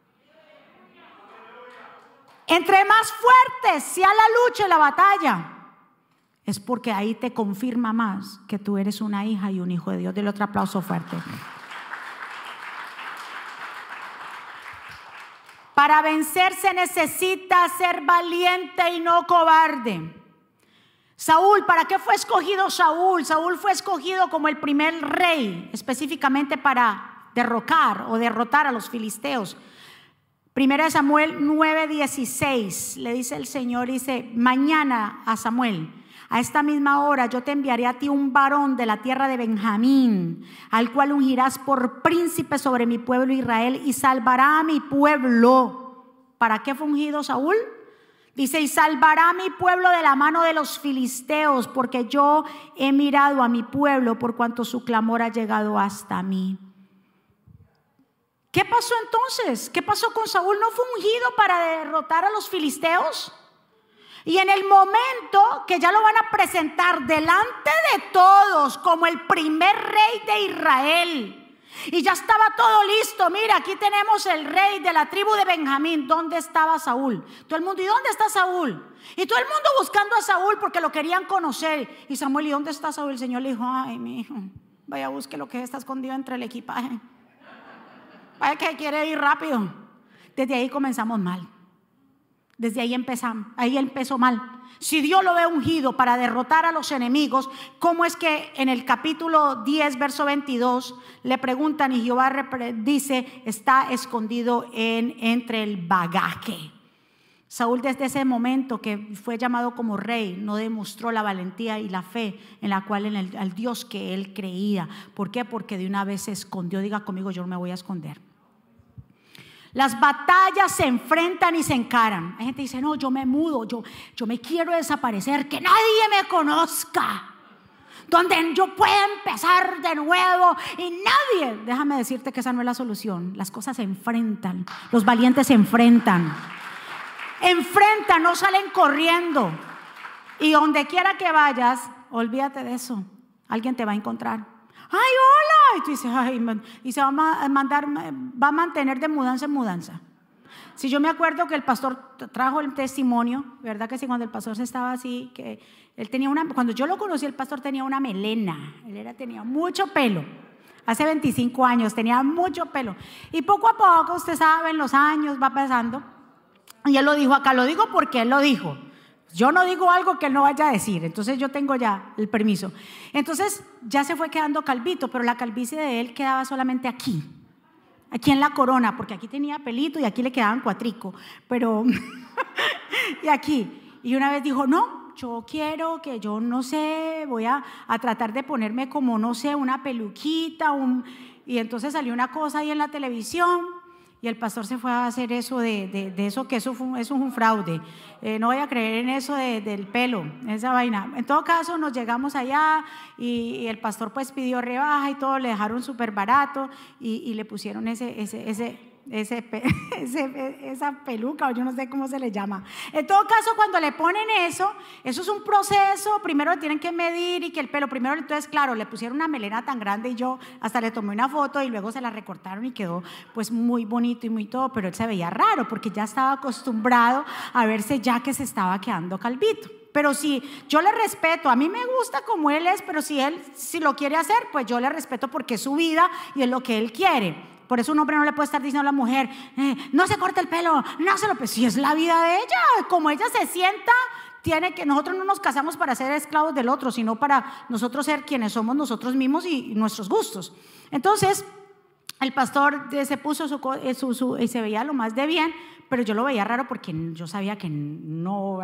Speaker 1: Entre más fuerte sea la lucha y la batalla, es porque ahí te confirma más que tú eres una hija y un hijo de Dios. Dile otro aplauso fuerte. Para vencer se necesita ser valiente y no cobarde. Saúl, ¿para qué fue escogido Saúl? Saúl fue escogido como el primer rey, específicamente para derrocar o derrotar a los filisteos. Primera Samuel 9:16 le dice el Señor, dice, mañana a Samuel, a esta misma hora yo te enviaré a ti un varón de la tierra de Benjamín, al cual ungirás por príncipe sobre mi pueblo Israel y salvará a mi pueblo. ¿Para qué fue ungido Saúl? Dice, y salvará a mi pueblo de la mano de los filisteos, porque yo he mirado a mi pueblo por cuanto su clamor ha llegado hasta mí. ¿Qué pasó entonces? ¿Qué pasó con Saúl? ¿No fue ungido para derrotar a los filisteos? Y en el momento que ya lo van a presentar delante de todos como el primer rey de Israel, y ya estaba todo listo. Mira, aquí tenemos el rey de la tribu de Benjamín. ¿Dónde estaba Saúl? Todo el mundo, ¿y dónde está Saúl? Y todo el mundo buscando a Saúl porque lo querían conocer. Y Samuel, ¿y dónde está Saúl? El Señor le dijo, ay, mi hijo, vaya, busque lo que está escondido entre el equipaje. Vaya que quiere ir rápido. Desde ahí comenzamos mal. Desde ahí empezamos. Ahí empezó mal. Si Dios lo ve ungido para derrotar a los enemigos, ¿cómo es que en el capítulo 10, verso 22, le preguntan y Jehová dice, está escondido en, entre el bagaje? Saúl desde ese momento que fue llamado como rey no demostró la valentía y la fe en la cual en el, al Dios que él creía. ¿Por qué? Porque de una vez se escondió. Diga conmigo, yo no me voy a esconder. Las batallas se enfrentan y se encaran. Hay gente que dice, no, yo me mudo, yo, yo me quiero desaparecer, que nadie me conozca. Donde yo pueda empezar de nuevo y nadie. Déjame decirte que esa no es la solución. Las cosas se enfrentan. Los valientes se enfrentan. Enfrentan, no salen corriendo. Y donde quiera que vayas, olvídate de eso. Alguien te va a encontrar. ¡Ay, hola! Y tú dices, ay, y se va a mandar, va a mantener de mudanza en mudanza. Si yo me acuerdo que el pastor trajo el testimonio, ¿verdad que sí? Cuando el pastor se estaba así, que él tenía una, cuando yo lo conocí, el pastor tenía una melena, él era, tenía mucho pelo. Hace 25 años tenía mucho pelo. Y poco a poco, usted sabe, en los años va pasando. Y él lo dijo acá, lo digo porque él lo dijo. Yo no digo algo que él no vaya a decir, entonces yo tengo ya el permiso. Entonces ya se fue quedando calvito, pero la calvicie de él quedaba solamente aquí, aquí en la corona, porque aquí tenía pelito y aquí le quedaban cuatrico, pero y aquí. Y una vez dijo, no, yo quiero que yo no sé, voy a, a tratar de ponerme como, no sé, una peluquita, un... y entonces salió una cosa ahí en la televisión y el pastor se fue a hacer eso de, de, eso, que eso, fue, eso es un fraude. Eh, no voy a creer en eso del pelo, esa vaina. En todo caso, nos llegamos allá y, el pastor pues pidió rebaja y todo, le dejaron súper barato y, y, le pusieron ese, ese, ese ese, esa peluca o yo no sé cómo se le llama. En todo caso, cuando le ponen eso, eso es un proceso, primero le tienen que medir y que el pelo, primero entonces, claro, le pusieron una melena tan grande y yo hasta le tomé una foto y luego se la recortaron y quedó pues muy bonito y muy todo, pero él se veía raro porque ya estaba acostumbrado a verse ya que se estaba quedando calvito. Pero si yo le respeto, a mí me gusta como él es, pero si él si lo quiere hacer, pues yo le respeto porque es su vida y es lo que él quiere. Por eso un hombre no le puede estar diciendo a la mujer, eh, no se corte el pelo, no se lo pues si es la vida de ella, como ella se sienta, tiene que nosotros no nos casamos para ser esclavos del otro, sino para nosotros ser quienes somos nosotros mismos y, nuestros gustos. Entonces, el pastor se puso eh, su, y se veía lo más de bien, pero yo lo veía raro porque yo sabía que no,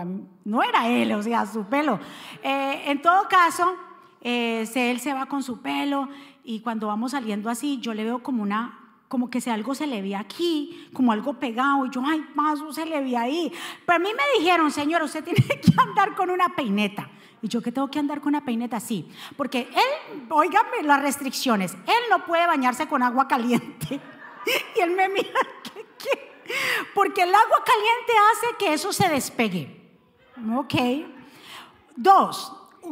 Speaker 1: no era él, o sea, su pelo. Eh, en todo caso, él se va con su pelo y cuando vamos saliendo así, yo le veo como una como que si algo se le ve aquí, como algo pegado, y yo, ay, más se le ve ahí. Pero a mí me dijeron, señor, usted tiene que andar con una peineta. Y yo que tengo que andar con una peineta, sí, porque él, óigame las restricciones, él no puede bañarse con agua caliente. Y él me mira, ¿qué, qué? Porque el agua caliente hace que eso se despegue. Ok. Dos,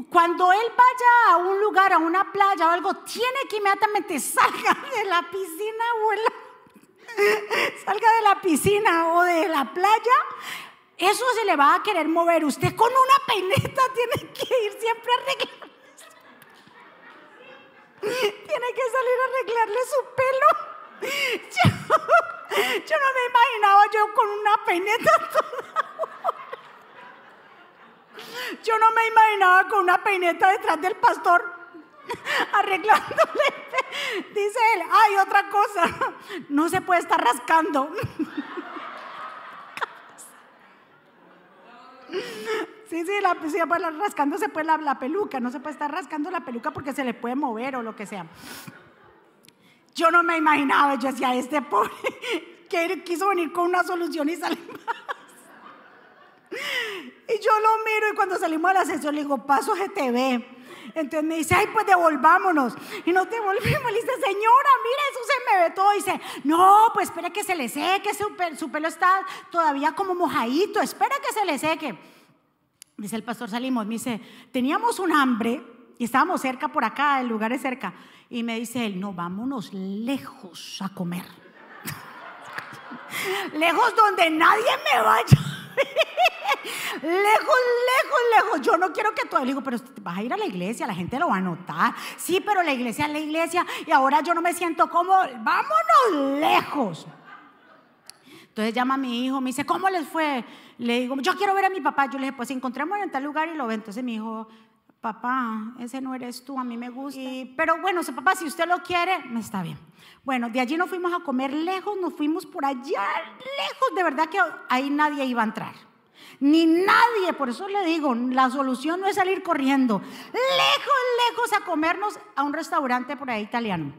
Speaker 1: cuando él vaya a un lugar, a una playa o algo, tiene que inmediatamente salga de la piscina, abuela. Salga de la piscina o de la playa. Eso se le va a querer mover. Usted con una peineta tiene que ir siempre a arreglarle. Tiene que salir a arreglarle su pelo. Yo, no me imaginaba yo con una peineta yo no me imaginaba con una peineta detrás del pastor arreglándole. Dice él, hay otra cosa, no se puede estar rascando. Sí, sí, la, sí pues, rascándose pues la, peluca, no se puede estar rascando la peluca porque se le puede mover o lo que sea. Yo no me imaginaba, yo decía, este pobre que quiso venir con una solución y sale y yo lo miro y cuando salimos a la sesión le digo, paso GTV. Entonces me dice, ay, pues devolvámonos. Y nos devolvimos. Le dice, señora, mira, eso se me ve todo. Y dice, no, pues espera que se le seque, su, su pelo está todavía como mojadito, espera que se le seque. Dice el pastor, salimos, me dice, teníamos un hambre y estábamos cerca por acá, el lugar es cerca. Y me dice él, no, vámonos lejos a comer. lejos donde nadie me vaya lejos, lejos, lejos. Yo no quiero que tú. Le digo, pero vas a ir a la iglesia, la gente lo va a notar. Sí, pero la iglesia es la iglesia y ahora yo no me siento como. Vámonos lejos. Entonces llama a mi hijo, me dice, ¿cómo les fue? Le digo, yo quiero ver a mi papá. Yo le dije, pues encontremos en tal lugar y lo ve. Entonces mi hijo, papá, ese no eres tú, a mí me gusta. pero bueno, papá, si usted lo quiere, me está bien. Bueno, de allí nos fuimos a comer lejos, nos fuimos por allá lejos, de verdad que ahí nadie iba a entrar. Ni nadie, por eso le digo, la solución no es salir corriendo, lejos, lejos a comernos a un restaurante por ahí italiano.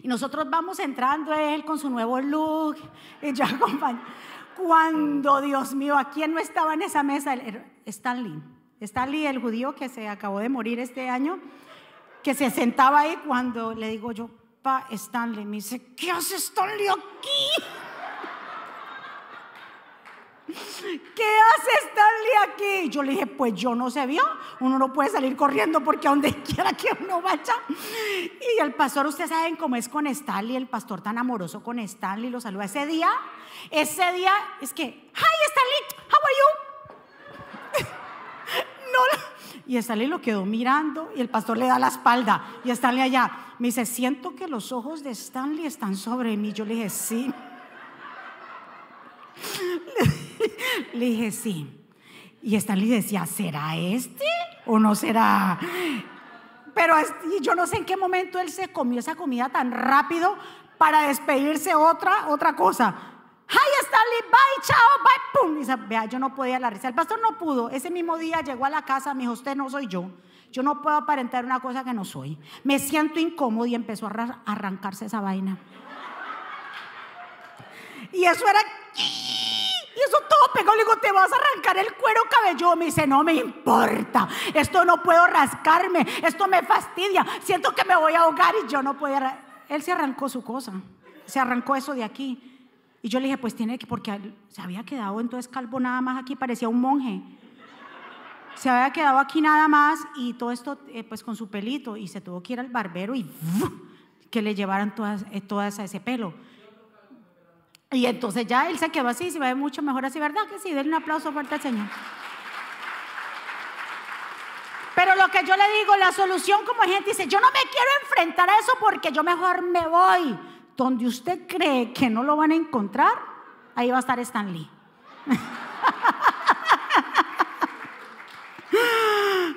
Speaker 1: Y nosotros vamos entrando él con su nuevo look, y yo. Cuando, Dios mío, ¿a quién no estaba en esa mesa? Stanley. Stanley, el judío que se acabó de morir este año, que se sentaba ahí cuando le digo yo, pa Stanley, me dice, ¿qué hace Stanley aquí? ¿Qué hace Stanley aquí? Yo le dije, pues yo no sé vio. Uno no puede salir corriendo porque a donde quiera que uno vaya. Y el pastor, ustedes saben cómo es con Stanley, el pastor tan amoroso con Stanley, lo saluda ese día. Ese día es que, hi Stanley, how are you? Y Stanley lo quedó mirando y el pastor le da la espalda y Stanley allá. Me dice, siento que los ojos de Stanley están sobre mí. Yo le dije, sí. le dije, sí. Y Stanley decía, ¿será este o no será? Pero yo no sé en qué momento él se comió esa comida tan rápido para despedirse otra, otra cosa. ¡Ay, Stanley! ¡Bye! ¡Chao! ¡Bye! ¡Pum! Dice, vea, yo no podía la risa. El pastor no pudo. Ese mismo día llegó a la casa, me dijo, usted no soy yo. Yo no puedo aparentar una cosa que no soy. Me siento incómodo y empezó a arrancarse esa vaina. Y eso era y eso todo pegó. Le digo, te vas a arrancar el cuero cabelludo. Me dice, no me importa. Esto no puedo rascarme. Esto me fastidia. Siento que me voy a ahogar y yo no puedo. Él se arrancó su cosa. Se arrancó eso de aquí. Y yo le dije, pues tiene que, porque se había quedado entonces calvo nada más aquí, parecía un monje. Se había quedado aquí nada más y todo esto, eh, pues con su pelito. Y se tuvo que ir al barbero y que le llevaran todas, eh, todas ese pelo. Y entonces ya él se quedó así, se ve mucho mejor así, ¿verdad? Que sí, denle un aplauso fuerte al Señor. Pero lo que yo le digo, la solución como gente dice, yo no me quiero enfrentar a eso porque yo mejor me voy. Donde usted cree que no lo van a encontrar, ahí va a estar Stan Lee.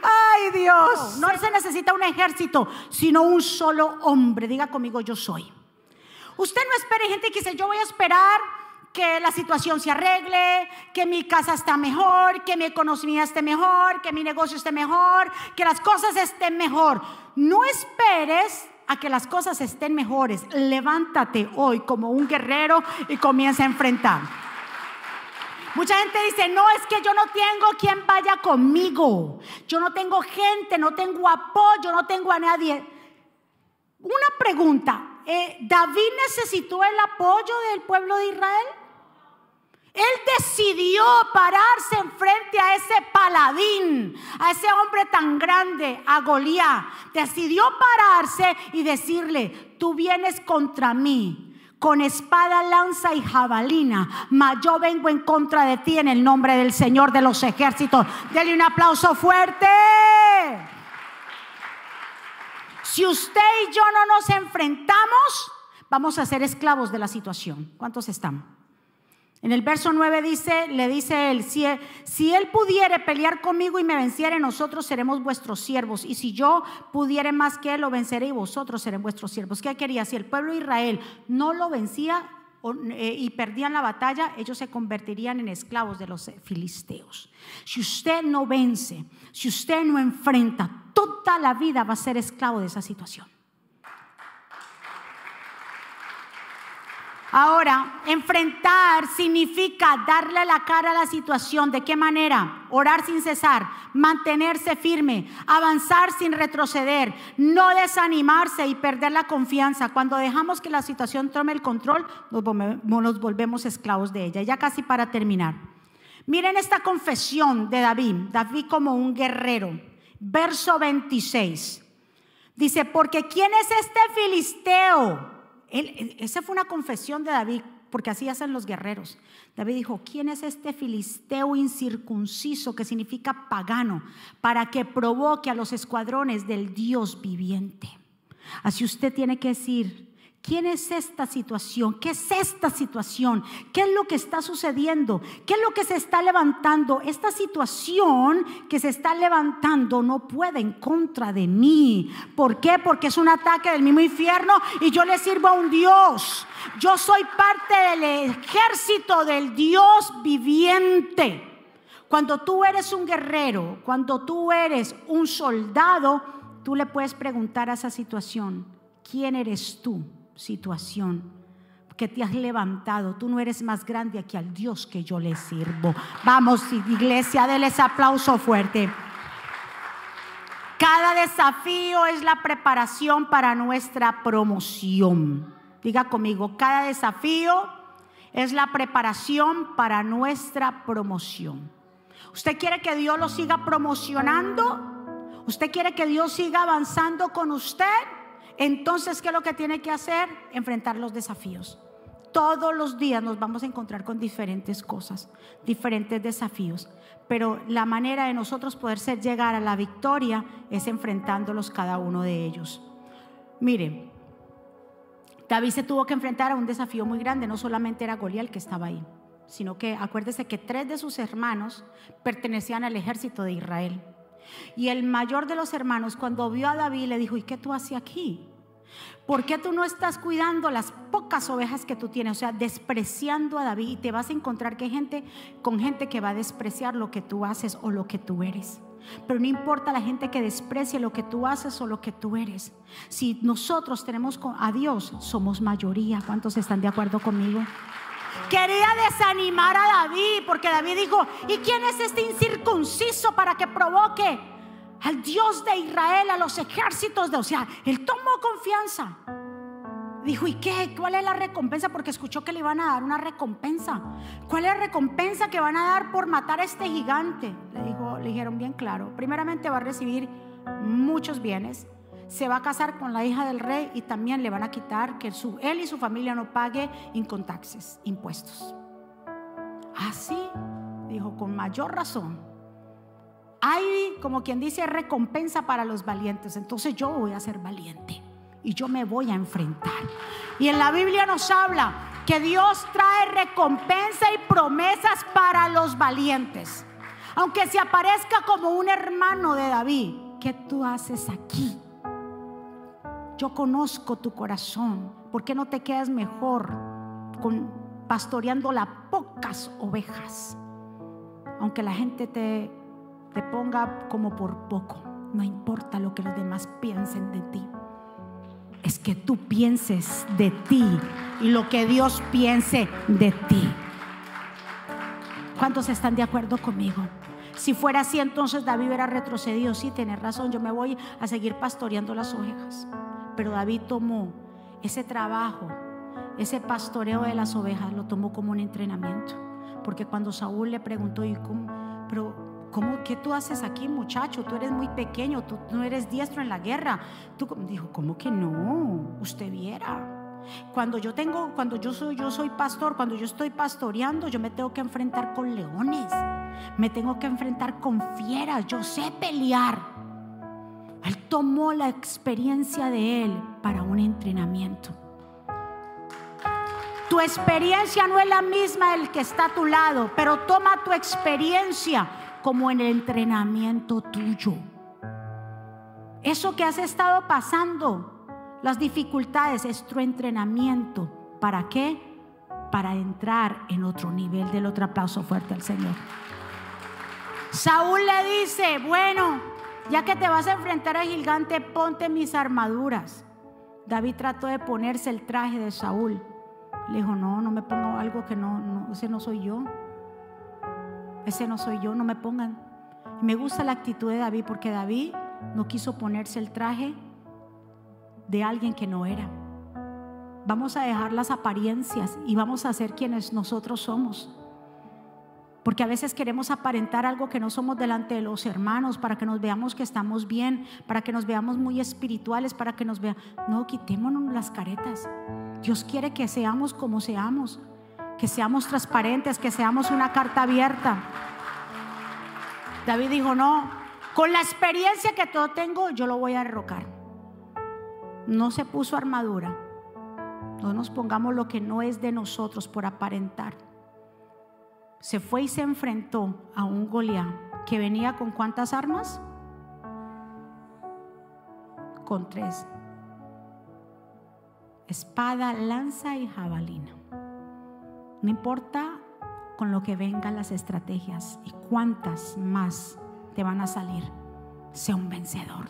Speaker 1: Ay Dios, no se necesita un ejército, sino un solo hombre. Diga conmigo, yo soy. Usted no espere gente que dice, yo voy a esperar que la situación se arregle, que mi casa está mejor, que mi economía esté mejor, que mi negocio esté mejor, que las cosas estén mejor. No esperes a que las cosas estén mejores. Levántate hoy como un guerrero y comienza a enfrentar. Mucha gente dice, no, es que yo no tengo quien vaya conmigo. Yo no tengo gente, no tengo apoyo, no tengo a nadie. Una pregunta, eh, David necesitó el apoyo del pueblo de Israel. Él decidió pararse enfrente a ese paladín, a ese hombre tan grande, a Goliat. Decidió pararse y decirle, tú vienes contra mí con espada, lanza y jabalina, mas yo vengo en contra de ti en el nombre del Señor de los ejércitos. Dele un aplauso fuerte. Si usted y yo no nos enfrentamos, vamos a ser esclavos de la situación. ¿Cuántos están? En el verso 9 dice, le dice él, si, él, si él pudiere pelear conmigo y me venciere, nosotros seremos vuestros siervos. Y si yo pudiere más que él, lo venceré y vosotros serán vuestros siervos. ¿Qué quería? Si el pueblo de Israel no lo vencía, y perdían la batalla, ellos se convertirían en esclavos de los filisteos. Si usted no vence, si usted no enfrenta, toda la vida va a ser esclavo de esa situación. Ahora, enfrentar significa darle la cara a la situación. ¿De qué manera? Orar sin cesar, mantenerse firme, avanzar sin retroceder, no desanimarse y perder la confianza. Cuando dejamos que la situación tome el control, nos volvemos esclavos de ella. Ya casi para terminar. Miren esta confesión de David, David como un guerrero. Verso 26. Dice, porque ¿quién es este filisteo? Esa fue una confesión de David, porque así hacen los guerreros. David dijo, ¿quién es este filisteo incircunciso que significa pagano para que provoque a los escuadrones del Dios viviente? Así usted tiene que decir, ¿Quién es esta situación? ¿Qué es esta situación? ¿Qué es lo que está sucediendo? ¿Qué es lo que se está levantando? Esta situación que se está levantando no puede en contra de mí. ¿Por qué? Porque es un ataque del mismo infierno y yo le sirvo a un Dios. Yo soy parte del ejército del Dios viviente. Cuando tú eres un guerrero, cuando tú eres un soldado, tú le puedes preguntar a esa situación, ¿quién eres tú? Situación que te has levantado. Tú no eres más grande aquí al Dios que yo le sirvo. Vamos, iglesia, denles aplauso fuerte. Cada desafío es la preparación para nuestra promoción. Diga conmigo, cada desafío es la preparación para nuestra promoción. ¿Usted quiere que Dios lo siga promocionando? ¿Usted quiere que Dios siga avanzando con usted? Entonces, ¿qué es lo que tiene que hacer? Enfrentar los desafíos. Todos los días nos vamos a encontrar con diferentes cosas, diferentes desafíos. Pero la manera de nosotros poder ser, llegar a la victoria es enfrentándolos cada uno de ellos. Mire, David se tuvo que enfrentar a un desafío muy grande, no solamente era Goliat que estaba ahí. sino que acuérdese que tres de sus hermanos pertenecían al ejército de Israel. Y el mayor de los hermanos, cuando vio a David, le dijo, ¿y qué tú haces aquí? ¿Por qué tú no estás cuidando las pocas ovejas que tú tienes? O sea, despreciando a David. Y te vas a encontrar que gente, con gente que va a despreciar lo que tú haces o lo que tú eres. Pero no importa la gente que desprecie lo que tú haces o lo que tú eres. Si nosotros tenemos a Dios, somos mayoría. ¿Cuántos están de acuerdo conmigo? Quería desanimar a David porque David dijo, ¿y quién es este incircunciso para que provoque al Dios de Israel, a los ejércitos de... O sea, él tomó confianza. Dijo, ¿y qué? ¿Cuál es la recompensa? Porque escuchó que le iban a dar una recompensa. ¿Cuál es la recompensa que van a dar por matar a este gigante? Le, dijo, le dijeron bien claro. Primeramente va a recibir muchos bienes se va a casar con la hija del rey y también le van a quitar que él y su familia no pague incontaxes, impuestos. Así, dijo, con mayor razón. Hay, como quien dice, recompensa para los valientes. Entonces yo voy a ser valiente y yo me voy a enfrentar. Y en la Biblia nos habla que Dios trae recompensa y promesas para los valientes. Aunque se aparezca como un hermano de David, ¿qué tú haces aquí? Yo conozco tu corazón. ¿Por qué no te quedas mejor con pastoreando las pocas ovejas? Aunque la gente te, te ponga como por poco, no importa lo que los demás piensen de ti. Es que tú pienses de ti y lo que Dios piense de ti. ¿Cuántos están de acuerdo conmigo? Si fuera así, entonces David hubiera retrocedido. Sí, tienes razón, yo me voy a seguir pastoreando las ovejas. Pero David tomó ese trabajo, ese pastoreo de las ovejas, lo tomó como un entrenamiento. Porque cuando Saúl le preguntó, ¿y cómo? Pero, ¿cómo, ¿qué tú haces aquí, muchacho? Tú eres muy pequeño, tú no eres diestro en la guerra. Tú, dijo, ¿cómo que no? Usted viera. Cuando yo tengo, cuando yo soy, yo soy pastor, cuando yo estoy pastoreando, yo me tengo que enfrentar con leones, me tengo que enfrentar con fieras, yo sé pelear. Él tomó la experiencia de Él para un entrenamiento. Tu experiencia no es la misma del que está a tu lado, pero toma tu experiencia como el entrenamiento tuyo. Eso que has estado pasando, las dificultades, es tu entrenamiento. ¿Para qué? Para entrar en otro nivel. Del otro aplauso fuerte al Señor. Saúl le dice, bueno, ya que te vas a enfrentar al gigante, ponte mis armaduras. David trató de ponerse el traje de Saúl. Le dijo, no, no me pongo algo que no, no, ese no soy yo. Ese no soy yo, no me pongan. me gusta la actitud de David porque David no quiso ponerse el traje de alguien que no era. Vamos a dejar las apariencias y vamos a ser quienes nosotros somos. Porque a veces queremos aparentar algo que no somos delante de los hermanos para que nos veamos que estamos bien, para que nos veamos muy espirituales, para que nos vean. No, quitémonos las caretas. Dios quiere que seamos como seamos, que seamos transparentes, que seamos una carta abierta. David dijo, no, con la experiencia que todo tengo, yo lo voy a derrocar. No se puso armadura. No nos pongamos lo que no es de nosotros por aparentar se fue y se enfrentó a un Goliat que venía con cuántas armas? Con tres. Espada, lanza y jabalina. No importa con lo que vengan las estrategias y cuántas más te van a salir. Sea un vencedor.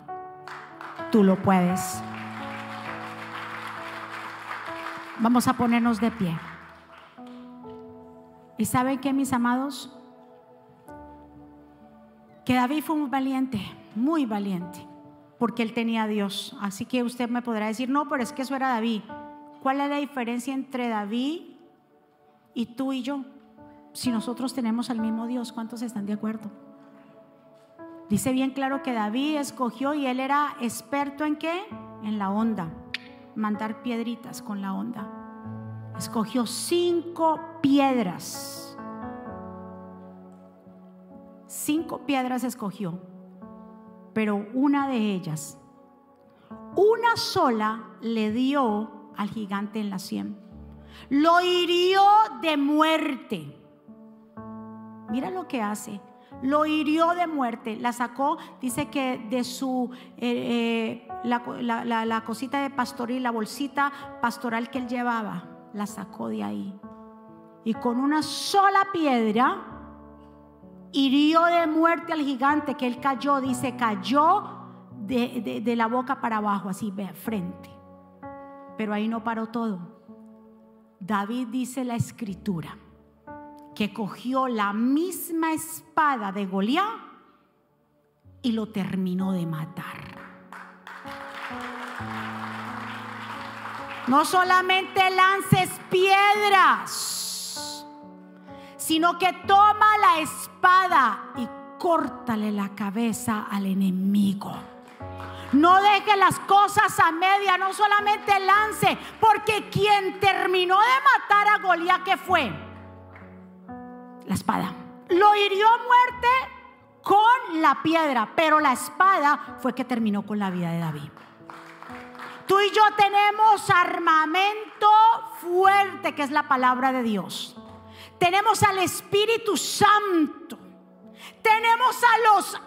Speaker 1: Tú lo puedes. Vamos a ponernos de pie. ¿Y saben qué, mis amados? Que David fue muy valiente, muy valiente, porque él tenía a Dios. Así que usted me podrá decir, no, pero es que eso era David. ¿Cuál es la diferencia entre David y tú y yo? Si nosotros tenemos al mismo Dios, ¿cuántos están de acuerdo? Dice bien claro que David escogió y él era experto en qué? En la onda, mandar piedritas con la onda escogió cinco piedras. Cinco piedras escogió, pero una de ellas, una sola le dio al gigante en la sien. Lo hirió de muerte. Mira lo que hace. Lo hirió de muerte, la sacó, dice que de su, eh, eh, la, la cosita de pastoril, la bolsita pastoral que él llevaba, la sacó de ahí. Y con una sola piedra hirió de muerte al gigante que él cayó, dice, cayó de, la boca para abajo, así, ve, frente. Pero ahí no paró todo. David dice la escritura que cogió la misma espada de Goliat y lo terminó de matar. No solamente lances piedras, sino que toma la espada y córtale la cabeza al enemigo. No deje las cosas a media, no solamente lance, porque quien terminó de matar a Goliat, ¿qué fue? La espada. Lo hirió a muerte con la piedra, pero la espada fue que terminó con la vida de David. Tú y yo tenemos armamento fuerte, que es la palabra de Dios. Tenemos al Espíritu Santo tenemos a los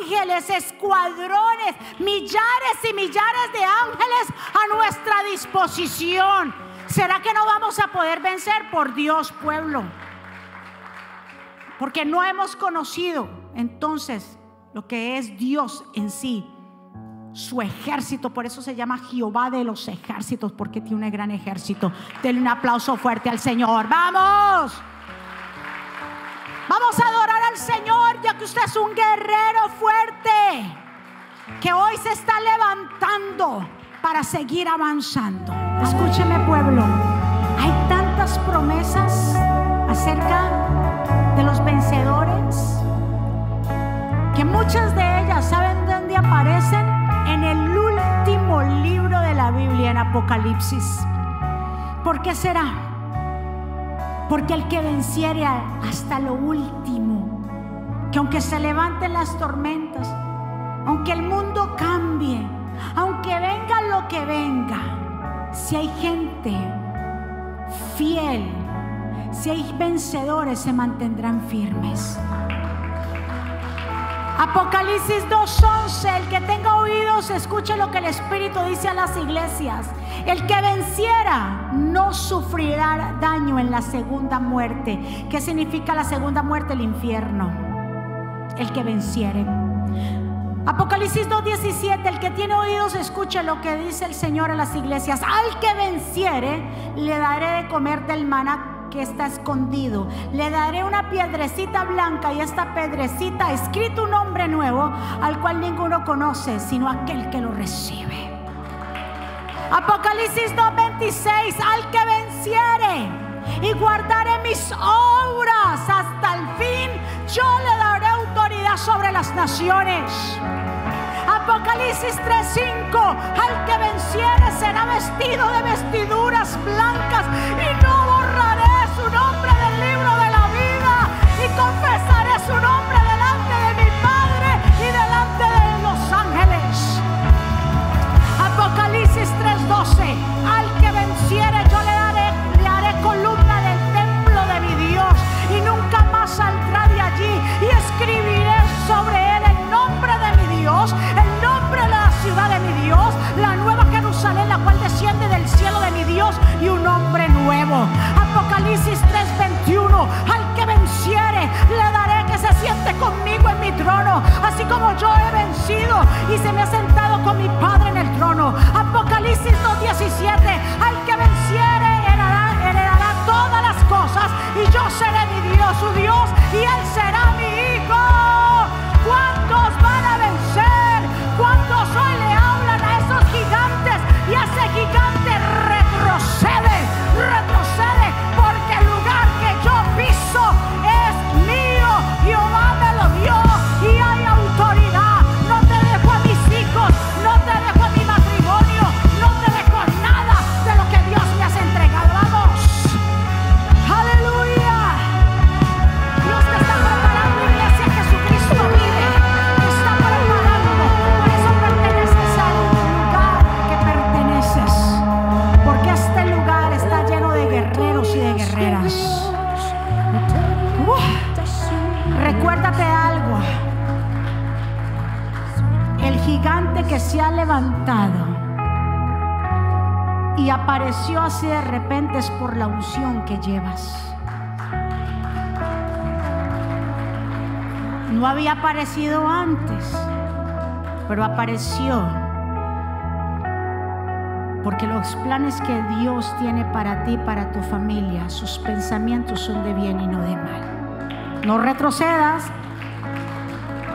Speaker 1: ángeles, escuadrones, millares y millares de ángeles a nuestra disposición. ¿Será que no vamos a poder vencer por Dios, pueblo? Porque no hemos conocido entonces lo que es Dios en sí, su ejército. Por eso se llama Jehová de los ejércitos, porque tiene un gran ejército. Denle un aplauso fuerte al Señor. ¡Vamos! Vamos a adorar al Señor, ya que usted es un guerrero fuerte, que hoy se está levantando para seguir avanzando. Escúcheme pueblo, hay tantas promesas acerca de los vencedores, que muchas de ellas, ¿saben dónde aparecen? Biblia, en Apocalipsis. ¿Por qué será? Porque el que venciere hasta lo último, que aunque se levanten las tormentas, aunque el mundo cambie, aunque venga lo que venga, si hay gente fiel, si hay vencedores, se mantendrán firmes. Apocalipsis 2.11, el que tenga oídos, escuche lo que el Espíritu dice a las iglesias. El que venciera no sufrirá daño en la segunda muerte. ¿Qué significa la segunda muerte? El infierno. El que venciere. Apocalipsis 2.17, el que tiene oídos escuche lo que dice el Señor a las iglesias. Al que venciere, le daré de comer del maná está escondido. Le daré una piedrecita blanca y esta piedrecita escrito un nombre nuevo al cual ninguno conoce, sino aquel que lo recibe. Apocalipsis 2:26, al que venciere y guardaré mis obras hasta el fin, yo le daré autoridad sobre las naciones. Apocalipsis 3:5, al que venciere será vestido de vestiduras blancas 3:12, al que venciere yo le daré, le haré columna del templo de mi Dios y nunca más saldrá de allí y escribiré sobre él el nombre de mi Dios, el nombre de la ciudad de mi Dios, la nueva Jerusalén, la cual desciende del cielo de mi Dios y un nombre nuevo. Apocalipsis 3:21, al venciere, le daré que se siente conmigo en mi trono, así como yo he vencido y se me ha sentado con mi Padre en el trono. Apocalipsis 2:17, al que venciere, heredará, heredará todas las cosas y yo seré mi Dios, su Dios, y él será mi hijo. ¿Cuántos van a vencer? ¿Cuántos hoy le hablan a esos gigantes y a ese gigante se ha levantado y apareció así de repente es por la unción que llevas. No había aparecido antes, pero apareció. Porque los planes que Dios tiene para ti, para tu familia, sus pensamientos son de bien y no de mal. No retrocedas,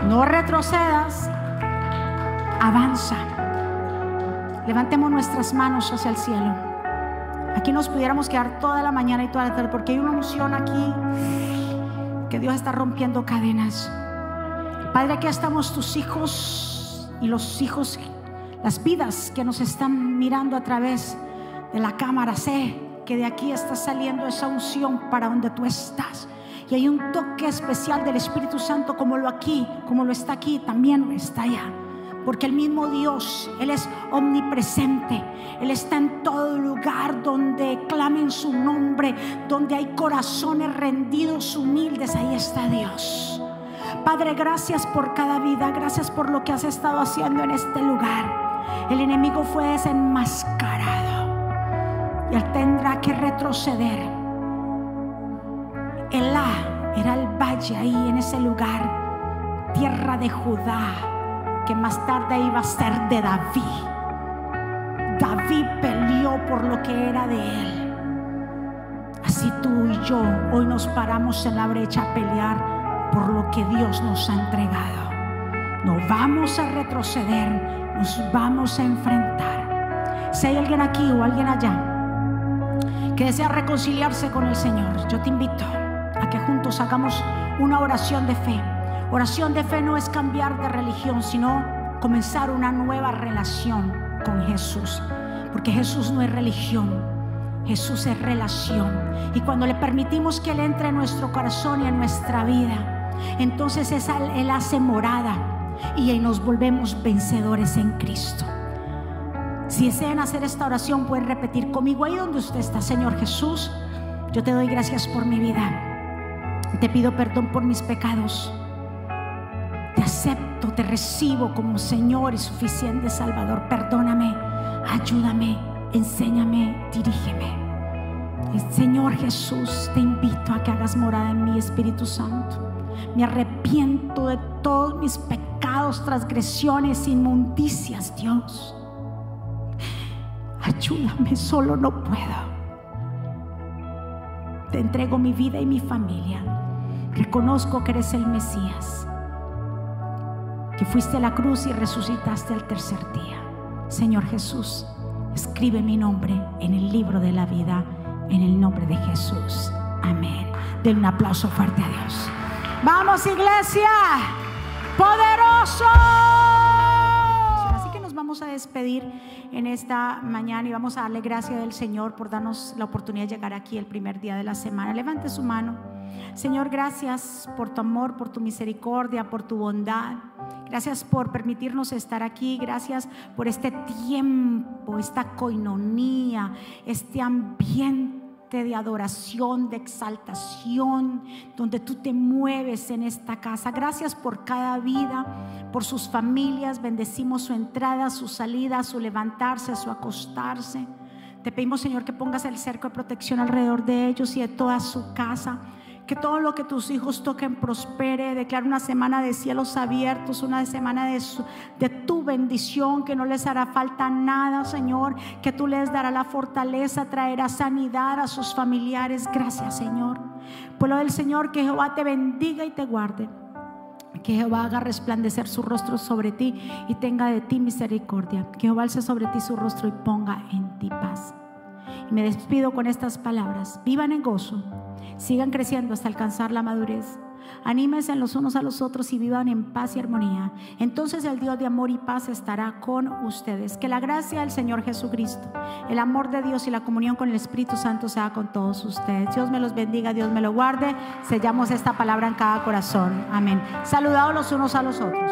Speaker 1: no retrocedas, avanza. Levantemos nuestras manos hacia el cielo. Aquí nos pudiéramos quedar toda la mañana y toda la tarde porque hay una unción aquí que Dios está rompiendo cadenas. Padre, aquí estamos tus hijos y los hijos, las vidas que nos están mirando a través de la cámara. Sé que de aquí está saliendo esa unción para donde tú estás. Y hay un toque especial del Espíritu Santo como lo aquí, como lo está aquí, también está allá. Porque el mismo Dios, Él es omnipresente. Él está en todo lugar donde clamen su nombre, donde hay corazones rendidos, humildes. Ahí está Dios. Padre, gracias por cada vida. Gracias por lo que has estado haciendo en este lugar. El enemigo fue desenmascarado. Y él tendrá que retroceder. Elá era el valle ahí en ese lugar, tierra de Judá que más tarde iba a ser de David. David peleó por lo que era de él. Así tú y yo hoy nos paramos en la brecha a pelear por lo que Dios nos ha entregado. No vamos a retroceder, nos vamos a enfrentar. Si hay alguien aquí o alguien allá que desea reconciliarse con el Señor, yo te invito a que juntos hagamos una oración de fe Oración de fe no es cambiar de religión, sino comenzar una nueva relación con Jesús. Porque Jesús no es religión, Jesús es relación. Y cuando le permitimos que Él entre en nuestro corazón y en nuestra vida, entonces Él hace morada y ahí nos volvemos vencedores en Cristo. Si desean hacer esta oración, pueden repetir conmigo ahí donde usted está, Señor Jesús. Yo te doy gracias por mi vida. Te pido perdón por mis pecados te acepto, te recibo como Señor y suficiente Salvador. Perdóname, ayúdame, enséñame, dirígeme. Señor Jesús, te invito a que hagas morada en mi Espíritu Santo. Me arrepiento de todos mis pecados, transgresiones, inmundicias, Dios. Ayúdame, solo no puedo. Te entrego mi vida y mi familia. Reconozco que eres el Mesías que fuiste a la cruz y resucitaste al tercer día. Señor Jesús, escribe mi nombre en el libro de la vida, en el nombre de Jesús. Amén. Den un aplauso fuerte a Dios. Vamos iglesia, poderoso. Así que nos vamos a despedir en esta mañana y vamos a darle gracias del Señor por darnos la oportunidad de llegar aquí el primer día de la semana. Levante su mano. Señor, gracias por tu amor, por tu misericordia, por tu bondad. Gracias por permitirnos estar aquí. Gracias por este tiempo, esta coinonía, este ambiente de adoración, de exaltación, donde tú te mueves en esta casa. Gracias por cada vida, por sus familias. Bendecimos su entrada, su salida, su levantarse, su acostarse. Te pedimos, Señor, que pongas el cerco de protección alrededor de ellos y de toda su casa. Que todo lo que tus hijos toquen prospere. Declara una semana de cielos abiertos, una semana de, de tu bendición, que no les hará falta nada, Señor. Que tú les darás la fortaleza, traerá sanidad a sus familiares. Gracias, Señor. Pueblo del Señor, que Jehová te bendiga y te guarde. Que Jehová haga resplandecer su rostro sobre ti y tenga de ti misericordia. Que Jehová alce sobre ti su rostro y ponga en ti paz. Y me despido con estas palabras. Vivan en gozo sigan creciendo hasta alcanzar la madurez. Anímense los unos a los otros y vivan en paz y armonía. Entonces el Dios de amor y paz estará con ustedes. Que la gracia del Señor Jesucristo, el amor de Dios y la comunión con el Espíritu Santo sea con todos ustedes. Dios me los bendiga, Dios me lo guarde. Sellamos esta palabra en cada corazón. Amén. Saludados los unos a los otros.